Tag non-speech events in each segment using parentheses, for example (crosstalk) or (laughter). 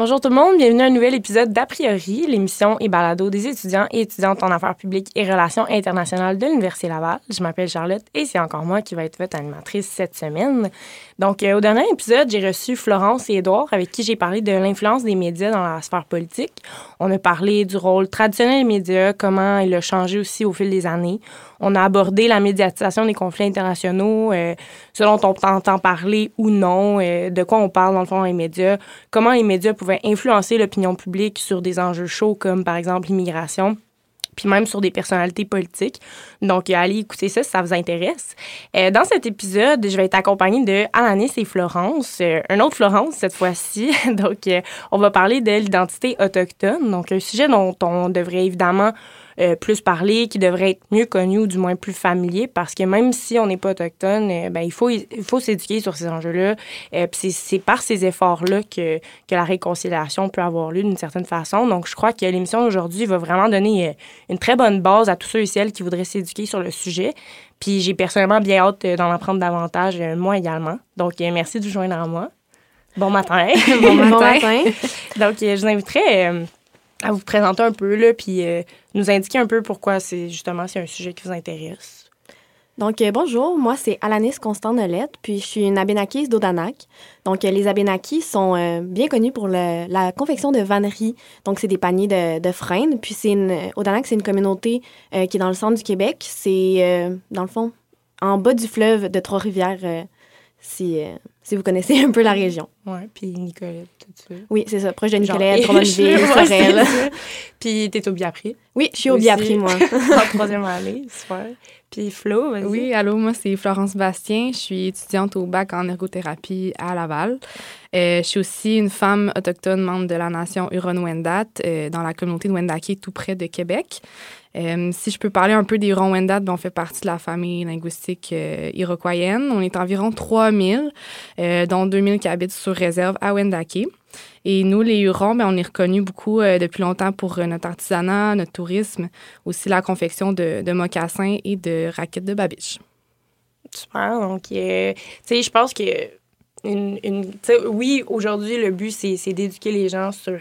Bonjour tout le monde, bienvenue à un nouvel épisode d'A priori, l'émission et balado des étudiants et étudiantes en affaires publiques et relations internationales de l'Université Laval. Je m'appelle Charlotte et c'est encore moi qui va être votre animatrice cette semaine. Donc, euh, au dernier épisode, j'ai reçu Florence et Édouard avec qui j'ai parlé de l'influence des médias dans la sphère politique. On a parlé du rôle traditionnel des médias, comment il a changé aussi au fil des années. On a abordé la médiatisation des conflits internationaux, euh, ce dont on entend parler ou non, euh, de quoi on parle dans le fond dans les médias, comment les médias pouvaient influencer l'opinion publique sur des enjeux chauds comme par exemple l'immigration puis même sur des personnalités politiques. Donc, allez écouter ça si ça vous intéresse. Euh, dans cet épisode, je vais être accompagnée de Alanis et Florence, euh, un autre Florence cette fois-ci. (laughs) Donc, euh, on va parler de l'identité autochtone, donc un sujet dont on devrait évidemment euh, plus parler, qui devrait être mieux connu ou du moins plus familier parce que même si on n'est pas autochtone, euh, ben, il faut, il faut s'éduquer sur ces enjeux-là. Euh, puis c'est par ces efforts-là que, que la réconciliation peut avoir lieu d'une certaine façon. Donc, je crois que l'émission d'aujourd'hui va vraiment donner une très bonne base à tous ceux et celles qui voudraient s'éduquer sur le sujet. Puis j'ai personnellement bien hâte d'en apprendre davantage, moi également. Donc, merci de vous joindre à moi. Bon matin. (laughs) bon (laughs) matin. Donc, je vous inviterai à vous présenter un peu, là, puis euh, nous indiquer un peu pourquoi c'est justement c'est un sujet qui vous intéresse. Donc, euh, bonjour, moi c'est Alanis Constant Nolette, puis je suis une abénakise d'Odanak. Donc, euh, les abénakis sont bien connus pour la confection de vanneries. Donc, c'est des paniers de, de freines. Puis, c'est une, Odanak, c'est une communauté qui est dans le centre du Québec. C'est, dans le fond, en bas du fleuve de Trois-Rivières, si, si vous connaissez (laughs) un peu la région. Oui, puis Nicolette, tout ça. Oui, c'est ça, proche de Nicolette, Drummondville, Sorel. puis t'es au Biapri. Oui, je suis au Biapri, moi. (laughs) en troisième année, super. Puis Flo, vas-y. Oui, allô, moi c'est Florence Bastien. Je suis étudiante au bac en ergothérapie à Laval. Euh, je suis aussi une femme autochtone membre de la nation Huron-Wendat euh, dans la communauté de Wendake, tout près de Québec. Euh, si je peux parler un peu des Huron-Wendat, ben, on fait partie de la famille linguistique iroquoienne. On est environ 3000, dont 2000 qui habitent sur réserve à Wendake. Et nous, les Hurons, ben, on est reconnus beaucoup euh, depuis longtemps pour euh, notre artisanat, notre tourisme, aussi la confection de, de mocassins et de raquettes de babiche. Super. Donc, euh, tu sais, je pense que une, une oui, aujourd'hui, le but, c'est d'éduquer les gens sur,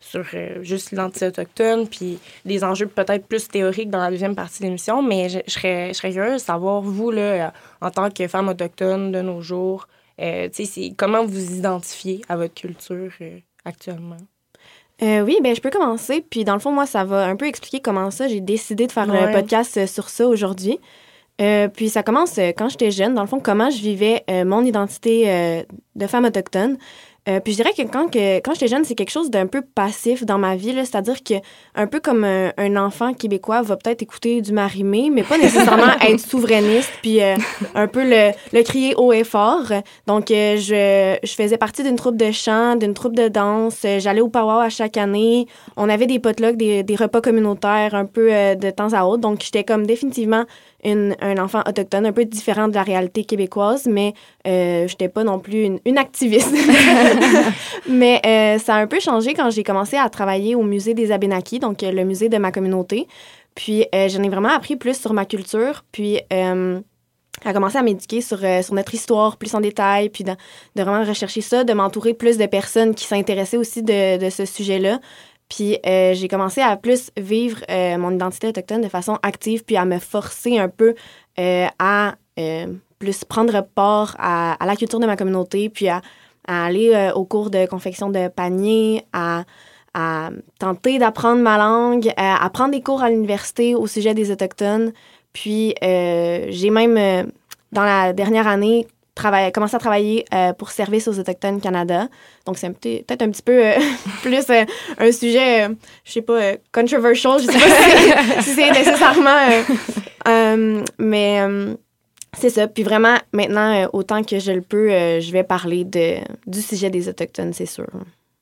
sur juste l'identité autochtone, puis des enjeux peut-être plus théoriques dans la deuxième partie de l'émission, mais je, serais, je serais curieuse de savoir, vous, là, en tant que femme autochtone de nos jours, euh, comment vous identifiez à votre culture euh, actuellement? Euh, oui, ben je peux commencer. Puis dans le fond, moi, ça va un peu expliquer comment ça, j'ai décidé de faire un podcast sur ça aujourd'hui. puis ça commence quand j'étais jeune, dans le fond, comment je vivais mon identité de femme autochtone. Euh, puis je dirais que quand, que, quand j'étais jeune, c'est quelque chose d'un peu passif dans ma vie. C'est-à-dire que un peu comme un, enfant québécois va peut-être écouter du marimé, mais pas nécessairement (laughs) être souverainiste, puis euh, un peu le, le, crier haut et fort. Donc, euh, je, je faisais partie d'une troupe de chant, d'une troupe de danse. J'allais au powwow à chaque année. On avait des potlucks, des, des repas communautaires un peu de temps à autre. Donc, j'étais comme définitivement un enfant autochtone, un peu différent de la réalité québécoise, mais euh, je n'étais pas non plus une, activiste. (laughs) mais euh, ça a un peu changé quand j'ai commencé à travailler au musée des Abénakis, donc euh, le musée de ma communauté. Puis j'en ai vraiment appris plus sur ma culture, puis à commencer à m'éduquer sur, sur notre histoire plus en détail, puis de, de vraiment rechercher ça, de m'entourer plus de personnes qui s'intéressaient aussi de, de ce sujet-là. Puis euh, j'ai commencé à plus vivre euh, mon identité autochtone de façon active, puis à me forcer un peu euh, à plus prendre part à, la culture de ma communauté, puis à, aller au cours de confection de paniers, à, à tenter d'apprendre ma langue, à, prendre des cours à l'université au sujet des Autochtones. Puis j'ai même, dans la dernière année, travailler, commencer à travailler euh, pour Service aux Autochtones Canada. Donc, c'est peut-être un petit peu euh, (laughs) plus euh, un sujet, je sais pas, controversial. Je sais pas si, c'est nécessairement. mais c'est ça. Puis vraiment, maintenant, autant que je le peux, je vais parler de, du sujet des Autochtones, c'est sûr.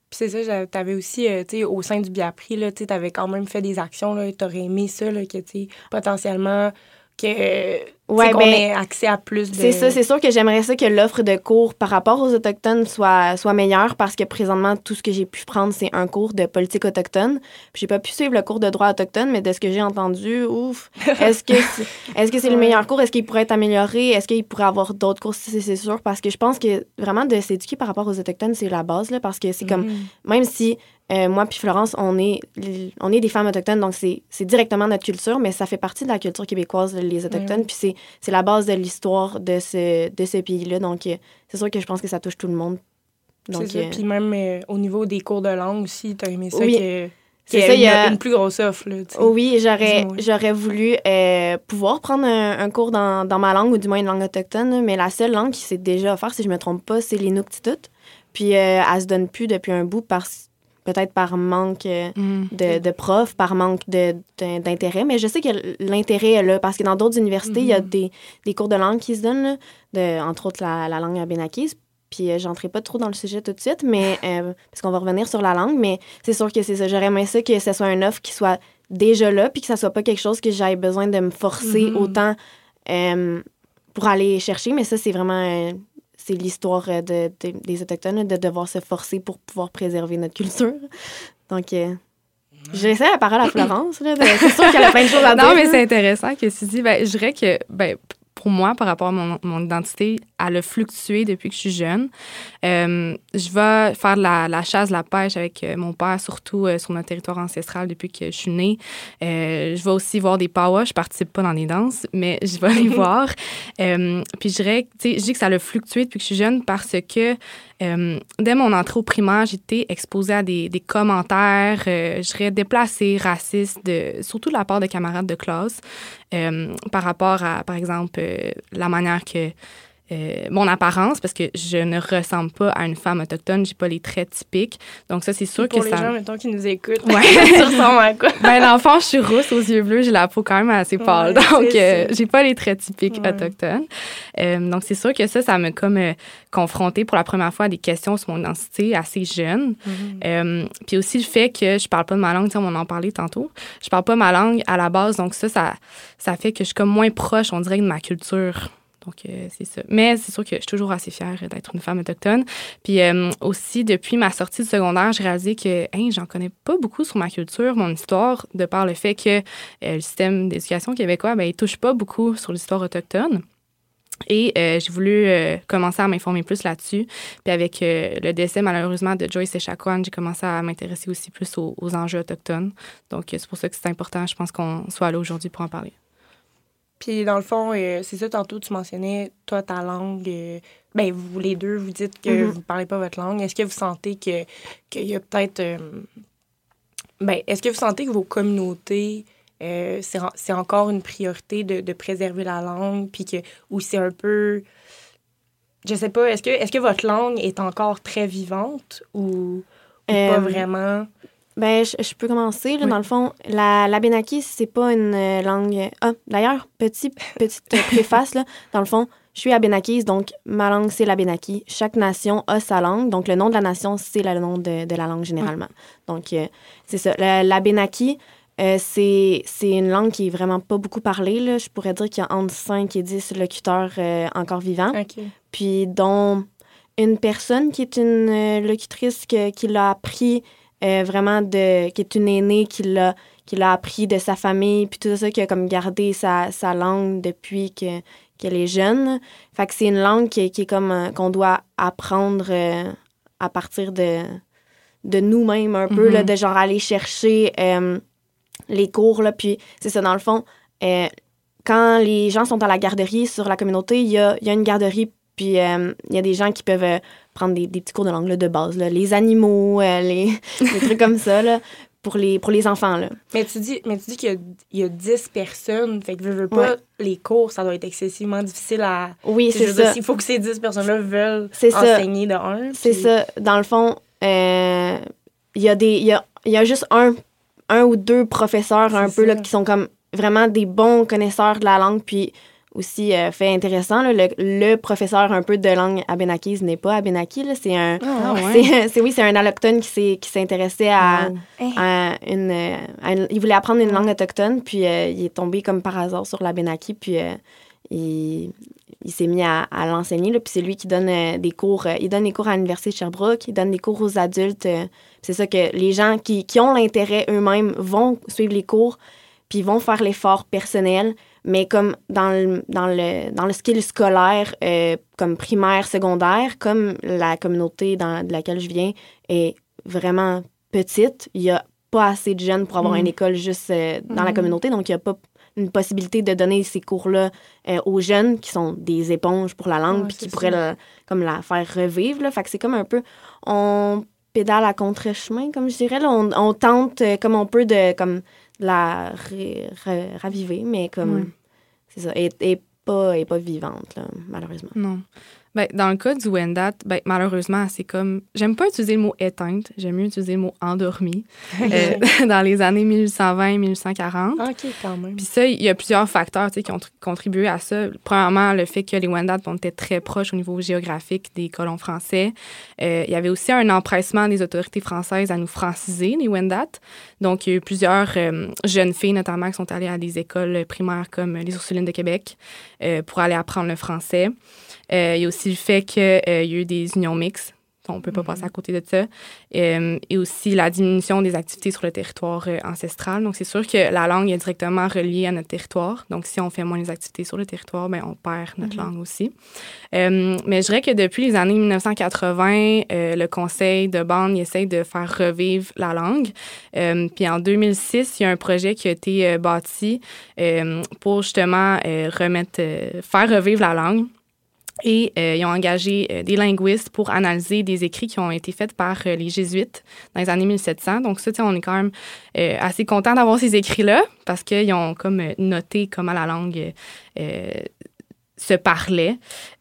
Puis c'est ça, tu avais aussi, tu sais, au sein du Biapri, tu avais quand même fait des actions, tu aurais aimé ça, là, que, tu potentiellement que Ouais, qu'on ben, ait accès à plus de... C'est ça, c'est sûr que j'aimerais ça que l'offre de cours par rapport aux Autochtones soit, soit meilleure parce que présentement, tout ce que j'ai pu prendre, c'est un cours de politique autochtone. J'ai pas pu suivre le cours de droit autochtone, mais de ce que j'ai entendu, ouf, (laughs) est-ce que c'est, est-ce que c'est le meilleur cours? Est-ce qu'il pourrait être amélioré? Est-ce qu'il pourrait avoir d'autres cours? C'est, sûr parce que je pense que vraiment de s'éduquer par rapport aux Autochtones, c'est la base, là, parce que c'est comme, mm-hmm. même si euh, moi puis Florence, on est, on est des femmes autochtones, donc c'est directement notre culture, mais ça fait partie de la culture québécoise, les Autochtones, puis c'est la base de l'histoire de ce, de ce pays-là. Donc, euh, c'est sûr que je pense que ça touche tout le monde. Donc, ça. Euh, puis même au niveau des cours de langue aussi, tu as aimé ça oui. que... C'est ça, il y a une plus grosse offre. Là, oui, j'aurais, j'aurais voulu pouvoir prendre un, cours dans, dans, ma langue ou du moins une langue autochtone, mais la seule langue qui s'est déjà offerte, si je me trompe pas, c'est l'Inuktitut. Puis elle se donne plus depuis un bout parce peut-être par manque euh, mm. de, de, profs, par manque d'intérêt. Mais je sais que l'intérêt est là, parce que dans d'autres universités, il y a mm-hmm. des, des, cours de langue qui se donnent, de, entre autres la, la langue abénakise. Puis euh, j'entrerai pas trop dans le sujet tout de suite, mais (laughs) euh, parce qu'on va revenir sur la langue, mais c'est sûr que c'est ça. J'aurais aimé ça que ce soit un offre qui soit déjà là, puis que ça soit pas quelque chose que j'aille besoin de me forcer mm-hmm. autant pour aller chercher. Mais ça, c'est vraiment c'est l'histoire euh, de, des Autochtones, de devoir se forcer pour pouvoir préserver notre culture. Donc, euh, j'essaie la parole à Florence. C'est sûr qu'elle a (laughs) plein de choses à dire. Non, mais c'est intéressant que tu dis. Ben, je dirais que ben, pour moi, par rapport à mon, mon, identité, elle a fluctué depuis que je suis jeune. Euh, je vais faire la, la, chasse, la pêche avec euh, mon père, surtout euh, sur notre territoire ancestral depuis que je suis née. je vais aussi voir des powwows. Je participe pas dans les danses, mais je vais les (laughs) voir. puis je dirais, je dis que ça a fluctué depuis que je suis jeune parce que euh, dès mon entrée au primaire, j'étais exposée à des, commentaires, euh, je dirais déplacés, racistes, surtout de la part de camarades de classe, euh, par rapport à, par exemple, la manière que euh, mon apparence parce que je ne ressemble pas à une femme autochtone, j'ai pas les traits typiques. Donc ça c'est sûr que ça Pour les gens mettons qui nous écoutent. Ouais. (laughs) tu ressembles à quoi? Ben l'enfant, je suis rousse aux yeux bleus, j'ai la peau quand même assez pâle. donc euh, j'ai pas les traits typiques autochtones. Euh, donc c'est sûr que ça ça m'a comme confrontée pour la première fois à des questions sur mon identité assez jeune. Mm-hmm. puis aussi le fait que je parle pas de ma langue, on en parlait tantôt. Je parle pas ma langue à la base donc ça ça ça fait que je suis comme moins proche on dirait de ma culture. Donc, euh, c'est ça. Mais c'est sûr que je suis toujours assez fière d'être une femme autochtone. Puis euh, aussi, depuis ma sortie du secondaire, j'ai réalisé que hein, j'en connais pas beaucoup sur ma culture, mon histoire, de par le fait que euh, le système d'éducation québécois, ben, il touche pas beaucoup sur l'histoire autochtone. Et j'ai voulu commencer à m'informer plus là-dessus. Puis avec le décès, malheureusement, de Joyce Echaquan, j'ai commencé à m'intéresser aussi plus aux enjeux autochtones. Donc, c'est pour ça que c'est important, je pense, qu'on soit là aujourd'hui pour en parler. Puis dans le fond, euh, c'est ça, tantôt tu mentionnais, toi, ta langue, euh, ben vous les deux, vous dites que mm-hmm. vous ne parlez pas votre langue. Est-ce que vous sentez que qu'il y a peut-être. Euh, ben, est-ce que vous sentez que vos communautés, c'est encore une priorité de, préserver la langue, puis que. ou c'est un peu. Je sais pas, est-ce que, est -ce que votre langue est encore très vivante ou, pas vraiment? Ben, je, peux commencer. Là, Dans le fond, la, la c'est pas une euh, langue. Ah, d'ailleurs, petit, petite (laughs) préface, là. Dans le fond, je suis abénakise, donc ma langue, c'est l'abénaki. Chaque nation a sa langue. Donc, le nom de la nation, c'est le nom de, de la langue généralement. Donc, euh, c'est ça. L'abénaki, euh, c'est une langue qui est vraiment pas beaucoup parlée. Là. Je pourrais dire qu'il y a entre 5 et 10 locuteurs encore vivants. Puis, dont une personne qui est une locutrice qui l'a appris euh, vraiment de qui est une aînée qui l'a qui l'a appris de sa famille puis tout ça qui a comme gardé sa, sa langue depuis que qu'elle est jeune fait que c'est une langue qui, qui est comme euh, qu'on doit apprendre euh, à partir de de nous-mêmes un peu là, mm-hmm. de genre aller chercher les cours là puis c'est ça dans le fond quand les gens sont à la garderie sur la communauté il y a, y a une garderie puis il y a des gens qui peuvent prendre des, petits cours de langue de base, les animaux, euh, les, (laughs) trucs comme ça, pour, les, pour les enfants. Là. Mais tu dis, mais tu dis qu'il y, a 10 personnes, fait que je veux pas, les cours, ça doit être excessivement difficile à... Oui, c'est ça. Il faut que ces 10 personnes-là veulent enseigner de un. C'est ça. Dans le fond, euh, il y, a des, y, a, y a juste un, un ou deux professeurs un peu là, qui sont comme vraiment des bons connaisseurs de la langue, puis aussi euh, fait intéressant. le, professeur un peu de langue abénakise n'est pas abénaki. C'est un, (laughs) c'est, oui, c'est un alloctone qui s'est, intéressé à, une, Il voulait apprendre une langue autochtone, puis euh, il est tombé comme par hasard sur l'abénaki, puis euh, il, s'est mis à, l'enseigner. Puis c'est lui qui donne des cours. il donne des cours à l'Université de Sherbrooke, il donne des cours aux adultes. c'est ça que les gens qui, qui ont l'intérêt eux-mêmes vont suivre les cours, puis vont faire l'effort personnel mais comme dans le, dans le, dans le skill scolaire, euh, comme primaire, secondaire, comme la communauté dans, de laquelle je viens est vraiment petite, il n'y a pas assez de jeunes pour avoir une mm. école juste euh, dans la mm. communauté, donc il n'y a pas une possibilité de donner ces cours-là euh, aux jeunes qui sont des éponges pour la langue, puis qui pourraient comme la faire revivre. Là. Fait que c'est comme un peu... On pédale à contre-chemin, comme je dirais. Là. On, on, tente comme on peut de... Comme, la raviver, mais comme. C'est ça. Et, et, pas, et pas vivante, là, malheureusement. Non. Ben, dans le cas du Wendat, ben, malheureusement, c'est comme. J'aime pas utiliser le mot éteinte, j'aime mieux utiliser le mot endormi. (laughs) Euh, (laughs) dans les années 1820-1840. OK, quand même. Puis ça, il y a plusieurs facteurs qui ont contribué à ça. Premièrement, le fait que les Wendat étaient très proches au niveau géographique des colons français. Euh, il y avait aussi un empressement des autorités françaises à nous franciser, les Wendat. Donc, il y a eu plusieurs euh, jeunes filles, notamment, qui sont allées à des écoles primaires comme les Ursulines de Québec pour aller apprendre le français. Euh, il y a aussi le fait qu'il euh, y a eu des unions mixtes. On ne peut pas passer à mhm. côté de ça. Euh, et aussi la diminution des activités sur le territoire ancestral. Donc, c'est sûr que la langue est directement reliée à notre territoire. Donc, si on fait moins les activités sur le territoire, bien, on perd notre mhm. langue aussi. mais je dirais que depuis les années 1980, le Conseil de bande essaie de faire revivre la langue. puis en 2006, il y a un projet qui a été bâti pour justement remettre, faire revivre la langue. Et euh, ils ont engagé euh, des linguistes pour analyser des écrits qui ont été faits par euh, les jésuites dans les années 1700. Donc ça, on est quand même assez content d'avoir ces écrits-là parce qu'ils ont comme noté comment la langue se parlait.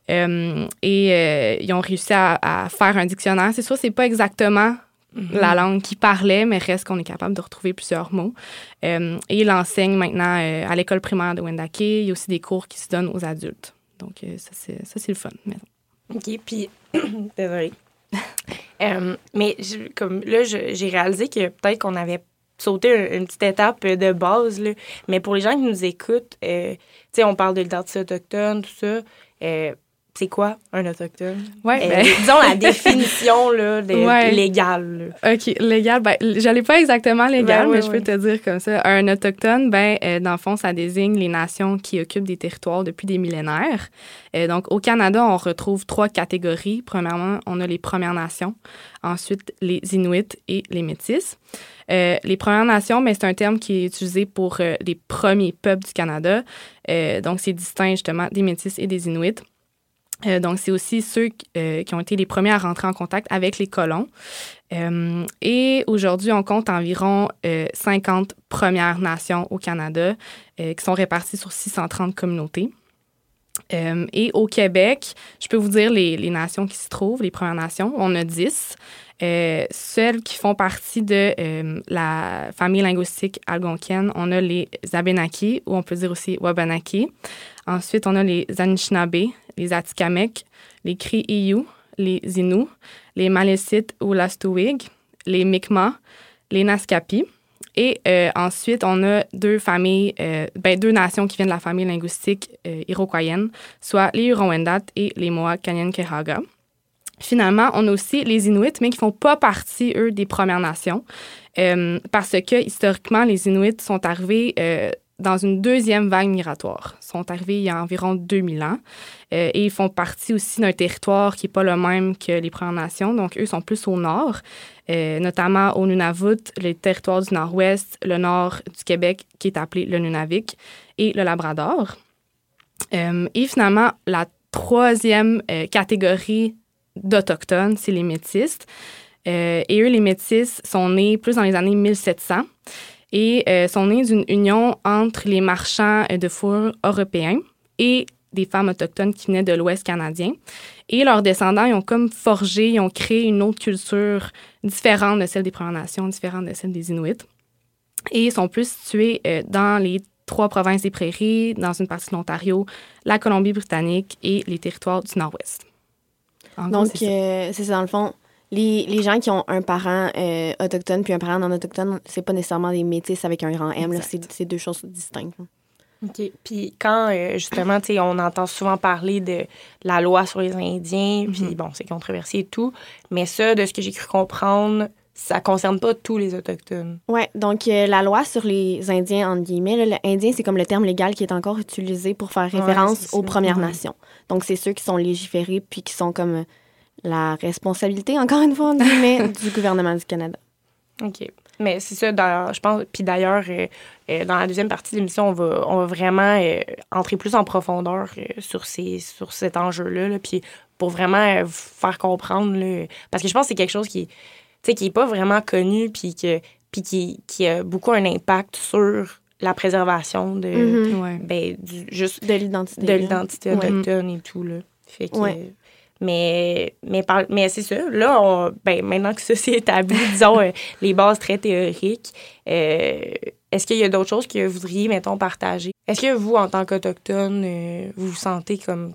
et ils ont réussi à, faire un dictionnaire. C'est sûr, c'est pas exactement mm-hmm. la langue qui parlait, mais reste qu'on est capable de retrouver plusieurs mots. et il enseigne maintenant à l'école primaire de Wendake. Il y a aussi des cours qui se donnent aux adultes. Donc, euh, ça, c'est le fun. OK, puis, (clears throat) désolée. (laughs) Euh, mais comme là, j'ai réalisé que peut-être qu'on avait sauté une, petite étape de base, là. mais pour les gens qui nous écoutent, euh, tu sais, on parle de l'identité autochtone, tout ça c'est quoi un autochtone? Euh, ben... disons la (laughs) définition là, légale. OK, légal. Ben, j'allais pas exactement légal, ben mais je peux te dire comme ça. Un autochtone, ben, euh, dans le fond, ça désigne les nations qui occupent des territoires depuis des millénaires. Euh, donc, au Canada, on retrouve trois catégories. Premièrement, on a les Premières Nations. Ensuite, les Inuits et les Métis. les Premières Nations, mais c'est un terme qui est utilisé pour les premiers peuples du Canada. donc, c'est distinct justement des Métis et des Inuits. Euh, donc, c'est aussi ceux euh, qui ont été les premiers à rentrer en contact avec les colons. Euh, et aujourd'hui, on compte environ 50 Premières Nations au Canada qui sont réparties sur 630 communautés. et au Québec, je peux vous dire les, les, nations qui s'y trouvent, les Premières Nations. On a 10. celles qui font partie de la famille linguistique algonquienne, on a les Abenaki, ou on peut dire aussi Wabanaki. Ensuite, on a les Anishinaabe, les Atikamekw, les Cri-Iyu, les Inuits, les Malécites ou Lastowig, les Mi'kmaq, les Naskapi. Et euh, ensuite, on a deux familles, euh, ben, deux nations qui viennent de la famille linguistique euh, iroquoienne, soit les Huron-Wendat et les Mohawk Kanyen-Kehaga. Finalement, on a aussi les Inuits, mais qui font pas partie, eux, des Premières Nations, parce que historiquement, les Inuits sont arrivés dans une deuxième vague migratoire. Ils sont arrivés il y a environ 2000 ans euh, et ils font partie aussi d'un territoire qui n'est pas le même que les Premières Nations. Donc, eux sont plus au nord, euh, notamment au Nunavut, les territoires du nord-ouest, le nord du Québec qui est appelé le Nunavik et le Labrador. Euh, et finalement, la troisième catégorie d'Autochtones, c'est les Métis. et eux, les Métis, sont nés plus dans les années 1700 et euh, sont nés d'une union entre les marchands de fourrure européens et des femmes autochtones qui venaient de l'Ouest canadien. Et leurs descendants, ils ont comme forgé, ils ont créé une autre culture différente de celle des Premières Nations, différente de celle des Inuits. Et ils sont plus situés euh, dans les trois provinces des prairies, dans une partie de l'Ontario, la Colombie-Britannique et les territoires du Nord-Ouest. Donc, euh, c'est ça, dans le fond, les, les, gens qui ont un parent euh, autochtone puis un parent non autochtone, c'est pas nécessairement des métis avec un grand M. C'est deux choses distinctes. OK. Puis quand, euh, justement, tu sais, on entend souvent parler de la loi sur les Indiens, puis Mhm. bon, c'est controversé et tout, mais ça, de ce que j'ai cru comprendre, ça concerne pas tous les Autochtones. Oui, donc euh, la loi sur les Indiens, entre guillemets, là, le Indien, c'est comme le terme légal qui est encore utilisé pour faire référence aux Premières Ouais. Nations. Donc, c'est ceux qui sont légiférés puis qui sont comme la responsabilité, encore une fois, (laughs) du gouvernement du Canada. OK. Mais c'est ça, dans- je pense. Puis d'ailleurs, euh, euh, dans la deuxième partie de l'émission, on va, on va vraiment euh, entrer plus en profondeur euh, sur, ces, sur cet enjeu-là. là, puis pour vraiment euh, vous faire comprendre. là, parce que je pense que c'est quelque chose qui, tu sais, qui n'est pas vraiment connu, puis, que, puis qui, qui a beaucoup un impact sur la préservation de, Mhm. Ouais. ben, du, juste De l'identité. de Ouais. autochtone et tout. Là. Fait que, Ouais. Mais, mais, par- mais c'est ça. Là, on- ben, maintenant que ça c'est établi, (laughs) disons, euh, les bases très théoriques, euh, est-ce qu'il y a d'autres choses que vous voudriez, mettons, partager? Est-ce que vous, en tant qu'Autochtone, euh, vous vous sentez comme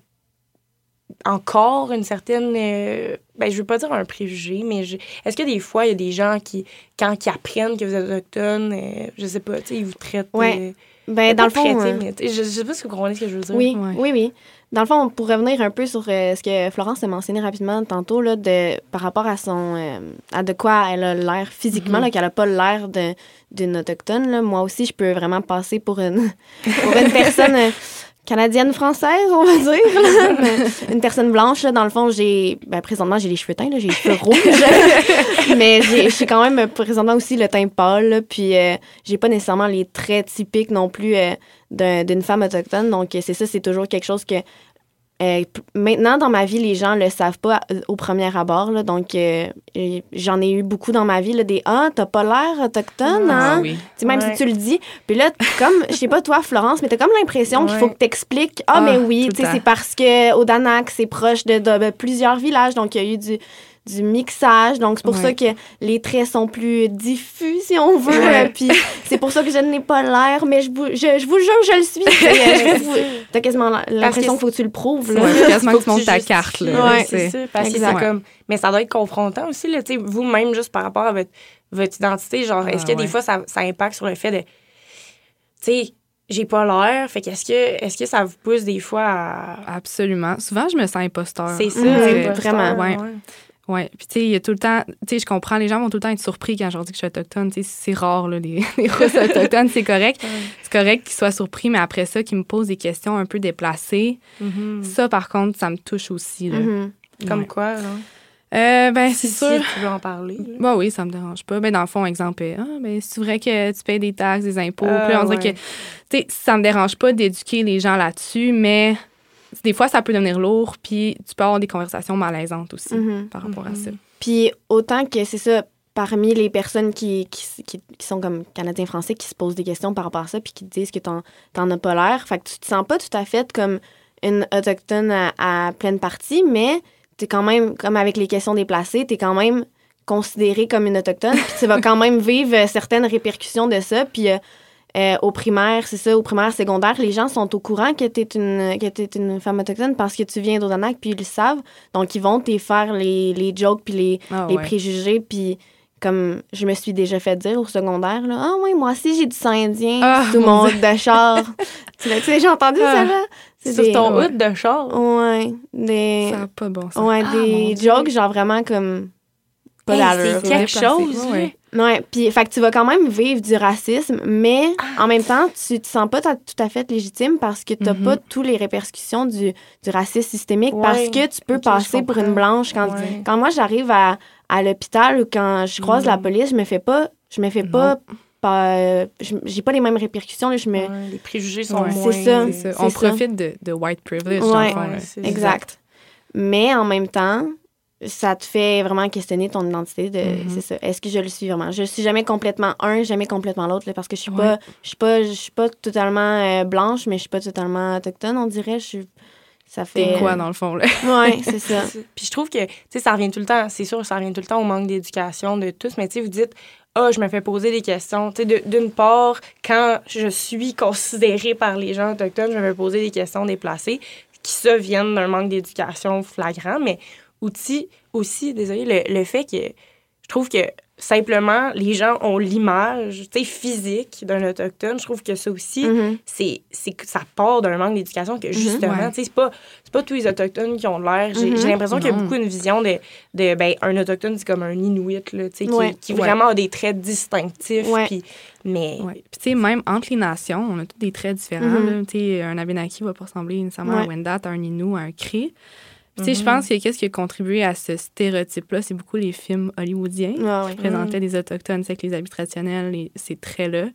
encore une certaine... euh, ben, je veux pas dire un préjugé, mais je- est-ce que des fois, il y a des gens qui, quand ils apprennent que vous êtes Autochtone, euh, je sais pas, tu sais, ils vous traitent... Ouais. euh, Ben, dans le fond. traiter, euh, mais, je, je sais pas si vous comprenez ce que je veux dire. Oui, Ouais. oui, oui. Dans le fond, pour revenir un peu sur euh, ce que Florence a mentionné rapidement tantôt, là, de, par rapport à son euh, à de quoi elle a l'air physiquement, Mhm. là, qu'elle n'a pas l'air d'une autochtone, là, moi aussi, je peux vraiment passer pour une, (laughs) pour une personne euh, canadienne-française, on va dire. là. Mais une personne blanche, là, dans le fond, j'ai... Ben, présentement, j'ai les cheveux teints, là, j'ai les cheveux rouges. (laughs) mais j'ai quand même, présentement, aussi le teint pâle, là, puis euh, j'ai pas nécessairement les traits typiques non plus euh, d'un- d'une femme autochtone. Donc, c'est ça, c'est toujours quelque chose que. Euh, maintenant, dans ma vie, les gens le savent pas euh, au premier abord. là. donc, euh, j'en ai eu beaucoup dans ma vie, là, des Ah, t'as pas l'air autochtone, Ah hein? oui. Tu sais, même Ouais. si tu le dis. Puis là, comme, je sais pas toi, Florence, mais t'as comme l'impression qu'il faut que t'expliques. Ah, Ah, mais oui, c'est parce que au Danak, c'est proche de, de- de plusieurs villages. Donc, il y a eu du, du mixage. Donc, c'est pour Ouais. ça que les traits sont plus diffus, si on veut. Ouais. (laughs) Puis, c'est pour ça que je n'ai pas l'air, mais je vous, je, je vous jure, je le suis. (laughs) Euh, T'as quasiment l'impression qu'il faut que tu le prouves. Là. Ouais, quasiment Faut que tu montes ta carte. Là, Ouais, c'est ça. Parce que comme... Mais ça doit être confrontant aussi, là, vous-même, juste par rapport à votre, votre identité. Genre, est-ce Ah, que des fois, ça, ça impacte sur le fait de... Tu sais, j'ai pas l'air, fait qu'est-ce que, est-ce que ça vous pousse des fois à... Absolument. Souvent, je me sens imposteur. C'est ça, vraiment. Ouais. Ouais. Puis, tu sais, il y a tout le temps. Tu sais, je comprends, les gens vont tout le temps être surpris quand je leur dis que je suis autochtone. Tu sais, c'est rare, là, les, (laughs) les Russes autochtones, c'est correct. C'est correct qu'ils soient surpris, mais après ça, qu'ils me posent des questions un peu déplacées. Mhm. Ça, par contre, ça me touche aussi, là. Mhm. Comme Ouais. quoi, là? Euh, ben, c'est Si, sûr. si tu veux en parler. là. Bah oui, ça me dérange pas. Ben, dans le fond, exemple, euh, ah, ben, c'est vrai que tu payes des taxes, des impôts. Puis là, on dirait que, tu sais, ça me dérange pas d'éduquer les gens là-dessus, mais des fois, ça peut devenir lourd, puis tu peux avoir des conversations malaisantes aussi Mhm. par rapport à ça. Puis autant que c'est ça, parmi les personnes qui, qui, qui- qui sont comme Canadiens-Français, qui se posent des questions par rapport à ça, puis qui te disent que t'en, t'en as pas l'air, fait que tu te sens pas tout à fait comme une autochtone à, à pleine partie, mais t'es quand même, comme avec les questions déplacées, t'es quand même considéré comme une autochtone, puis tu vas (laughs) quand même vivre euh, certaines répercussions de ça, puis euh, euh, au primaire, c'est ça, au primaire, secondaire, les gens sont au courant que t'es une, que t'es une femme autochtone parce que tu viens d'Odanak, puis ils le savent, donc ils vont te faire les, les jokes, puis les, Ah, les ouais. préjugés, puis comme je me suis déjà fait dire au secondaire, là, ah oui, moi aussi j'ai du sang indien Ah, tout mon mon hood de char. (laughs) tu l'as tu l'as déjà entendu, Ah. ça, là? C'est Sur des- ton ouais. hood de char? Ouais, des, Ça n'a pas bon sens. ouais, Ah, des Dieu. jokes, genre vraiment comme pas Hey, d'allure. c'est quelque chose. Ouais. Ouais, puis fait que tu vas quand même vivre du racisme, mais Ah. en même temps, tu te sens pas tout à fait légitime parce que t'as Mhm. pas tous les répercussions du, du racisme systémique Ouais. parce que tu peux passer pour une blanche quand Ouais. quand moi j'arrive à, à l'hôpital ou quand je croise la police, je me fais pas je me fais pas, euh, j'ai pas les mêmes répercussions là, je me Ouais, les préjugés sont Ouais. moins... C'est ça. Ça. On ça. profite de, de white privilege, Ouais. exact. Mais en même temps, ça te fait vraiment questionner ton identité de Mhm. c'est ça. Est-ce que je le suis vraiment? Je suis jamais complètement un, jamais complètement l'autre parce que je suis Ouais. pas je suis pas je suis pas totalement euh, blanche, mais je suis pas totalement autochtone, on dirait, je suis ça fait T'es quoi, dans le fond, là? (laughs) Ouais, c'est ça. (laughs) Puis je trouve que, tu sais, ça revient tout le temps, c'est sûr, ça revient tout le temps au manque d'éducation de tous, mais tu sais, vous dites, ah, je me fais poser des questions. Tu sais, d'une part, quand je suis considérée par les gens autochtones, je me fais poser des questions déplacées, qui, ça, viennent d'un manque d'éducation flagrant, mais aussi, aussi désolé, le, le fait que je trouve que simplement, les gens ont l'image physique d'un autochtone. Je trouve que ça aussi, mm-hmm. c'est c'est ça part d'un manque d'éducation que mm-hmm. justement, c'est pas, pas tous les autochtones qui ont l'air. J'ai mm-hmm. l'impression qu'il y a beaucoup une vision de, de ben, un autochtone, c'est comme un Inuit, là, qui, qui vraiment a des traits distinctifs. Puis, mais... Puis, même entre les nations, on a tous des traits différents. un Abenaki va pas ressembler nécessairement à un Wendat, à un Innu, à un Cree. Tu sais, je pense mhm. que qu'est-ce qui a contribué à ce stéréotype-là, c'est beaucoup les films hollywoodiens ah qui présentaient des Autochtones avec les habits traditionnels et ces traits-là.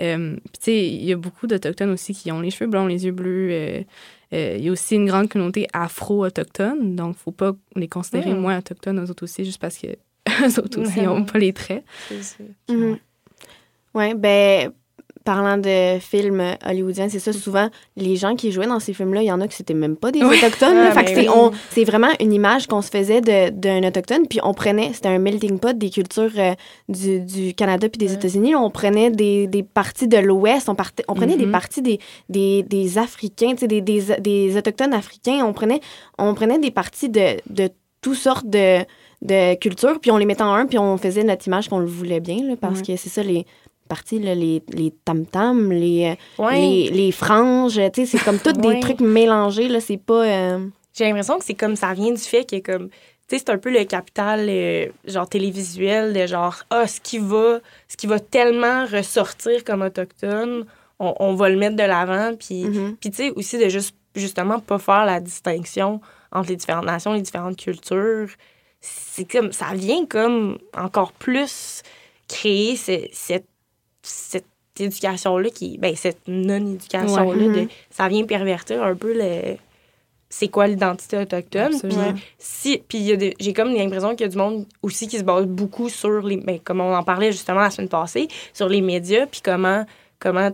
Euh, tu sais, il y a beaucoup d'Autochtones aussi qui ont les cheveux blonds, les yeux bleus. Euh, euh, il y a aussi une grande communauté afro-autochtone, donc il ne faut pas les considérer mm. moins autochtones aux autres aussi, juste parce que (laughs) autres aussi n'ont pas les traits. Oui, ouais, ben parlant de films hollywoodiens, c'est ça, souvent, les gens qui jouaient dans ces films-là, il y en a qui c'était même pas des Autochtones. Ah, fait c'est vraiment une image qu'on se faisait d'un Autochtone, puis on prenait, c'était un melting pot des cultures euh, du, du, Canada puis des États-Unis. On prenait des, des, parties de l'Ouest, on, on prenait des parties des, des, des Africains, des, des, des, Autochtones africains. On prenait, on prenait des parties de, de toutes sortes de de cultures, puis on les mettait en un, puis on faisait notre image qu'on le voulait bien, là, parce que c'est ça, les, partie, là, les, les tam-tams, les, euh, les, les, franges, c'est comme tous des trucs mélangés, là, c'est pas... Euh, J'ai l'impression que c'est comme ça vient du fait que comme... Tu sais, c'est un peu le capital, euh, genre, télévisuel, de genre, ah, ce qui va, ce qui va tellement ressortir comme autochtone, on, on va le mettre de l'avant, puis, mm-hmm. puis tu sais, aussi de juste, justement, pas faire la distinction entre les différentes nations, les différentes cultures. C'est comme, ça vient comme encore plus créer cette cette éducation-là, qui ben, cette non-éducation-là, mm-hmm. ça vient pervertir un peu le c'est quoi l'identité autochtone? Puis, si, puis j'ai comme l'impression qu'il y a du monde aussi qui se base beaucoup sur les. Ben, comme on en parlait justement la semaine passée, sur les médias, puis comment, comment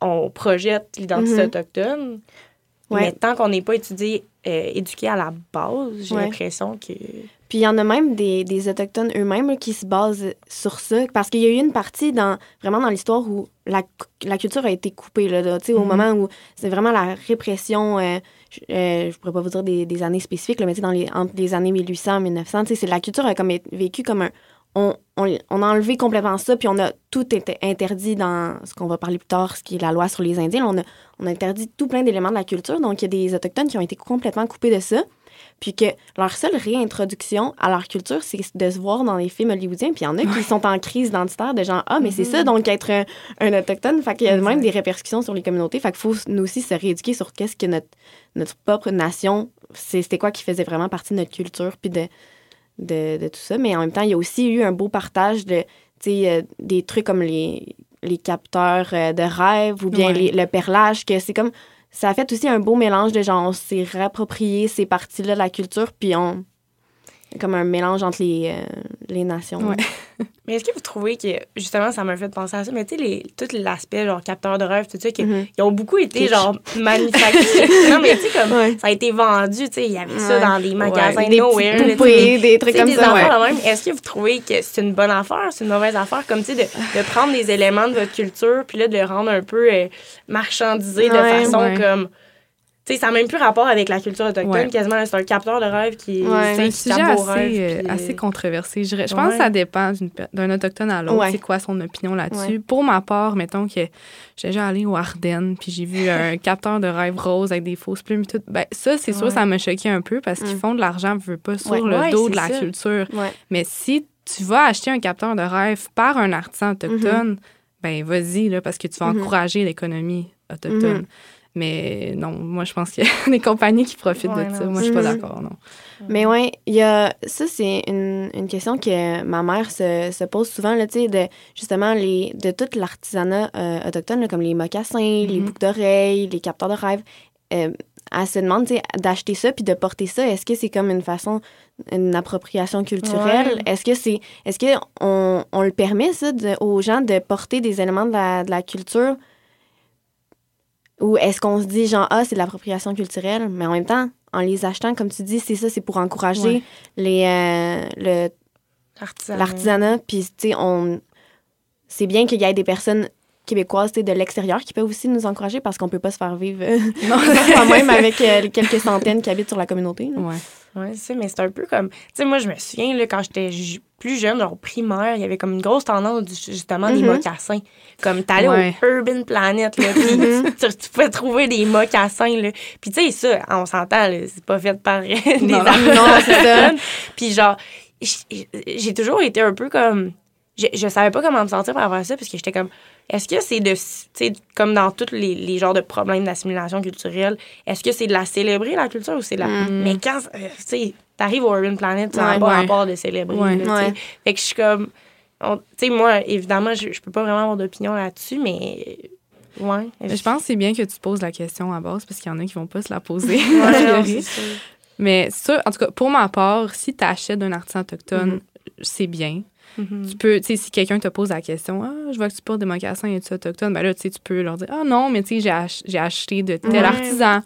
on projette l'identité mm-hmm. autochtone. Mais tant qu'on n'est pas étudié, euh, éduqué à la base, j'ai l'impression que. Puis il y en a même des, des Autochtones eux-mêmes qui se basent sur ça. Parce qu'il y a eu une partie dans, vraiment dans l'histoire où la, la, culture a été coupée. Là, au mm-hmm. moment où c'est vraiment la répression. Euh, euh, je pourrais pas vous dire des, des années spécifiques, là, mais dans les, entre les années 1800 et 1900, c'est la culture a comme vécu comme un. On, on, on, a enlevé complètement ça, puis on a tout été interdit dans ce qu'on va parler plus tard, ce qui est la loi sur les Indiens. On a, on a interdit tout plein d'éléments de la culture. Donc, il y a des Autochtones qui ont été complètement coupés de ça. Puis que leur seule réintroduction à leur culture, c'est de se voir dans les films hollywoodiens. Puis il y en a qui sont en crise identitaire de genre, ah, mais c'est ça, mm-hmm. donc être un, autochtone. Fait qu'il y a même des répercussions sur les communautés. Fait qu'il faut nous aussi se rééduquer sur qu'est-ce que notre, notre propre nation, c'était quoi qui faisait vraiment partie de notre culture, puis de, de, tout ça. Mais en même temps, il y a aussi eu un beau partage de, euh, des trucs comme les, les capteurs euh, de rêve ou bien le perlage, que c'est comme ça a fait aussi un beau mélange de gens. On s'est réapproprié ces parties-là de la culture, puis on. Comme un mélange entre les, euh, les nations. (laughs) mais est-ce que vous trouvez que, justement, ça m'a fait penser à ça, mais tu sais, tout l'aspect, genre, capteur de rêve, tout ça, qu'ils mm-hmm. ont beaucoup été, genre, manufacturés. (laughs) non, mais tu sais, comme, ça a été vendu, tu sais, il y avait ça dans des magasins des nowhere. Poupées, des trucs comme ça. Est-ce que vous trouvez que c'est une bonne affaire, c'est une mauvaise affaire, comme, tu sais, de, de, prendre des éléments de votre culture, puis là, de les rendre un peu euh, marchandisés de façon comme ça n'a même plus rapport avec la culture autochtone. Quasiment, c'est un capteur de rêve qui C'est un sujet assez, euh, assez controversé. Je, je pense que ça dépend d'un autochtone à l'autre. C'est quoi son opinion là-dessus. Pour ma part, mettons que j'ai déjà allé au Ardennes, puis j'ai vu un (laughs) capteur de rêve rose avec des fausses plumes. Tout. Ben, ça, c'est sûr, ça m'a choqué un peu parce qu'ils mm. font de l'argent, veut pas, sur le dos de la culture. Mais si tu vas acheter un capteur de rêve par un artisan autochtone, mm-hmm. ben vas-y, parce que tu vas mm-hmm. encourager l'économie autochtone. Mm-hmm. Mais non, moi, je pense qu'il y a (laughs) des compagnies qui profitent de ça. Moi, je suis pas d'accord, non. Mais oui, il y a... Ça, c'est une, une, question que ma mère se, se pose souvent, là, tu sais, de justement les, de tout l'artisanat euh, autochtone, comme les mocassins, les mm-hmm. boucles d'oreilles, les capteurs de rêve. Euh, elle se demande, tu sais, d'acheter ça puis de porter ça. Est-ce que c'est comme une façon, une appropriation culturelle? Est-ce que c'est... Est-ce qu'on on le permet, ça, aux gens de porter des éléments de la, de la culture ou est-ce qu'on se dit, genre, ah, c'est de l'appropriation culturelle, mais en même temps, en les achetant, comme tu dis, c'est ça, c'est pour encourager les, euh, l'artisanat. Puis, tu sais, on... c'est bien qu'il y ait des personnes québécoises de l'extérieur qui peuvent aussi nous encourager parce qu'on peut pas se faire vivre euh, (laughs) quand même avec euh, quelques centaines qui habitent sur la communauté. Ouais. Oui, c'est mais c'est un peu comme. Tu sais, moi, je me souviens, là, quand j'étais plus jeune, genre primaire, il y avait comme une grosse tendance, justement, des mm-hmm. mocassins. Comme, t'allais ouais. au Urban Planet, là, puis mm-hmm. (laughs) tu, pouvais trouver des mocassins, là. Puis, tu sais, ça, on s'entend, c'est pas fait par (laughs) des amis. Non, c'est ça. Puis, genre, j'ai toujours été un peu comme. Je, je savais pas comment me sentir par rapport à ça, parce que j'étais comme est-ce que c'est de, tu sais, comme dans tous les, les, genres de problèmes d'assimilation culturelle, est-ce que c'est de la célébrer, la culture, ou c'est de la. Mm. Mais quand, euh, tu sais, t'arrives au Urban Planet, ça n'a pas rapport de célébrer. Ouais. fait que je suis comme. Tu sais, moi, évidemment, je, je peux pas vraiment avoir d'opinion là-dessus, mais. Ouais. Je pense que c'est bien que tu poses la question à base parce qu'il y en a qui vont pas se la poser. (laughs) mais ça, en tout cas, pour ma part, si tu achètes d'un artisan autochtone, mm-hmm. c'est bien. Tu peux, tu sais, si quelqu'un te pose la question, ah, je vois que tu portes des mocassins et tu autochtone, ben là, tu sais, tu peux leur dire, ah non, mais tu sais, j'ai, acheté de tel artisan.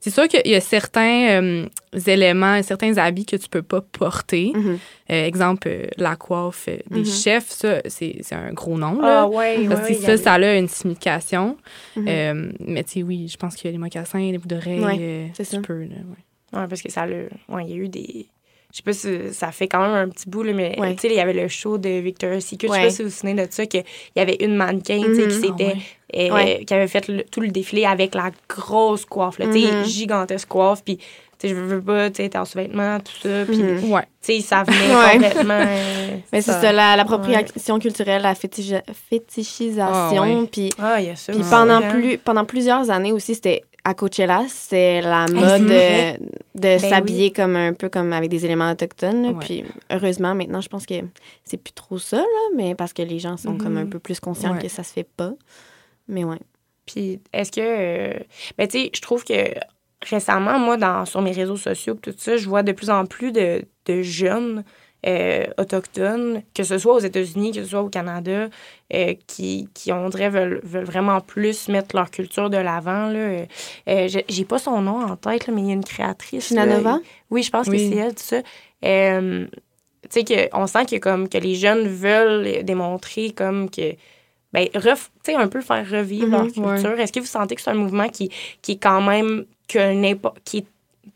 C'est sûr qu'il y a certains euh, éléments, certains habits que tu peux pas porter. Mm-hmm. Euh, exemple, euh, la coiffe des mm-hmm. chefs, ça, c'est, un gros nom. Là, ah, ouais, Parce que ça, ça a une signification. Mm-hmm. mais tu sais, oui, je pense que les mocassins, les bouts d'oreilles, c'est tu peux. Là, parce que ça a, ouais, il y a eu des je sais pas si ça fait quand même un petit bout, là, mais tu sais, il y avait le show de Victoria's Secret. Je sais pas si vous vous souvenez de ça, qu'il y avait une mannequin, qui mm-hmm. s'était. Ah euh, qui avait fait tout le défilé avec la grosse coiffe, là, mm-hmm. gigantesque coiffe. Puis, tu sais, je veux pas, tu sais, en sous-vêtements, tout ça. Puis, tu sais, ça venait (laughs) complètement. Euh, (laughs) mais c'est ça, l'appropriation culturelle, la fétichisation. Ah, puis, ah, pendant, plus, pendant plusieurs années aussi, c'était à Coachella, c'est la mode de, de ben s'habiller comme un peu comme avec des éléments autochtones. Puis heureusement, maintenant, je pense que c'est plus trop ça, là, mais parce que les gens sont comme un mm-hmm. peu plus conscients que ça se fait pas. Mais ouais. Puis est-ce que. Euh, ben, tu sais, je trouve que récemment, moi, dans, sur mes réseaux sociaux, tout ça, je vois de plus en plus de, de jeunes euh, autochtones, que ce soit aux États-Unis, que ce soit au Canada, euh, qui, qui, on dirait, veulent, veulent, vraiment plus mettre leur culture de l'avant. Euh, J'ai pas son nom en tête, mais il y a une créatrice. Nanova? Oui, je pense que c'est elle, tout ça. Euh, tu sais, on sent que, comme, que les jeunes veulent démontrer comme que ben, ref, un peu faire revivre leur mhm, culture. Est-ce que vous sentez que c'est un mouvement qui, qui est quand même, qui, qui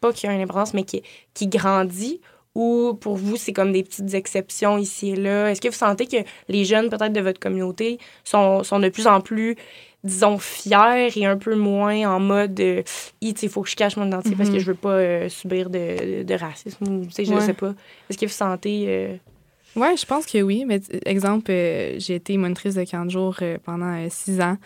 pas qui a une importance, mais qui, qui grandit ou pour vous, c'est comme des petites exceptions ici et là? Est-ce que vous sentez que les jeunes, peut-être de votre communauté, sont, sont de plus en plus, disons, fiers et un peu moins en mode euh, il faut que je cache mon identité parce que mhm. je veux pas euh, subir de, de, racisme ou, je ne sais pas. Est-ce que vous sentez. Euh... Oui, je pense que oui. Mais exemple, euh, j'ai été monitrice de 40 jours pendant six ans.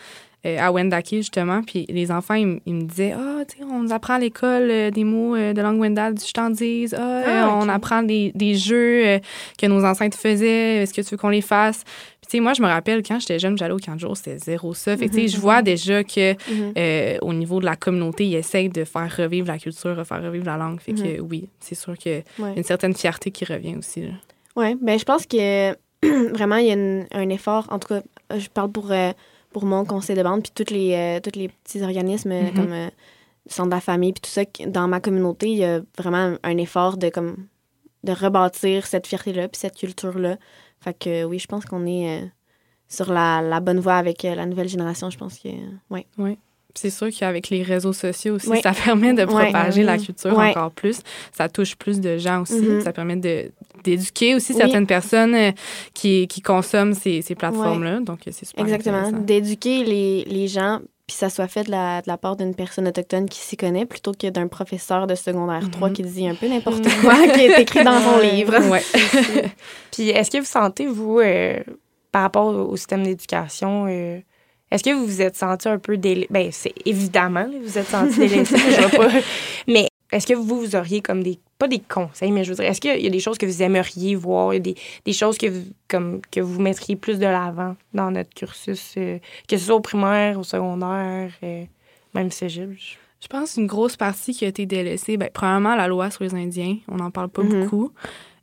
Euh, à Wendake, justement. Puis les enfants, ils, me disaient Ah, tu sais, on nous apprend à l'école euh, des mots euh, de langue Wendake, je t'en dise. Ah, ah on apprend des, des jeux que nos ancêtres faisaient. Est-ce que tu veux qu'on les fasse? Puis, tu sais, moi, je me rappelle, quand j'étais jeune, j'allais au camp de jour, c'était zéro ça. Fait tu sais, je vois déjà que mm-hmm. au niveau de la communauté, ils essayent de faire revivre la culture, de faire revivre la langue. Fait que oui, c'est sûr qu'il y a une certaine fierté qui revient aussi. Oui, bien, je pense que (clears throat) vraiment, il y a un effort. En tout cas, je parle pour pour mon conseil de bande, puis tous les, euh, tous les petits organismes euh, mm-hmm. comme euh, Centre de la famille, puis tout ça, dans ma communauté, il y a vraiment un effort de, comme, de rebâtir cette fierté-là, puis cette culture-là. Fait que oui, je pense qu'on est sur la, la, bonne voie avec la nouvelle génération. Je pense que, oui. Oui c'est sûr qu'avec les réseaux sociaux aussi, ça permet de propager la culture encore plus. Ça touche plus de gens aussi. Mm-hmm. Ça permet d'éduquer aussi certaines personnes euh, qui, qui consomment ces, ces plateformes-là. Donc, c'est super Exactement. D'éduquer les, les, gens, puis ça soit fait de la, de la part d'une personne autochtone qui s'y connaît plutôt que d'un professeur de secondaire 3 mm-hmm. qui dit un peu n'importe quoi qui est écrit dans son livre. (laughs) puis est-ce que vous sentez, vous, euh, par rapport au système d'éducation, euh, est-ce que vous vous êtes senti un peu délaissé? Ben, c'est évidemment, vous êtes senti (laughs) délaissé, je pas. Mais est-ce que vous, vous auriez comme des, pas des conseils, mais je veux dire, est-ce qu'il y a des choses que vous aimeriez voir, des, des choses que vous, comme, que vous mettriez plus de l'avant dans notre cursus, euh, que ce soit au primaire, au secondaire, euh, même cégep? Je pense une grosse partie qui a été délaissée, ben, premièrement, la loi sur les Indiens, on n'en parle pas mm-hmm. beaucoup.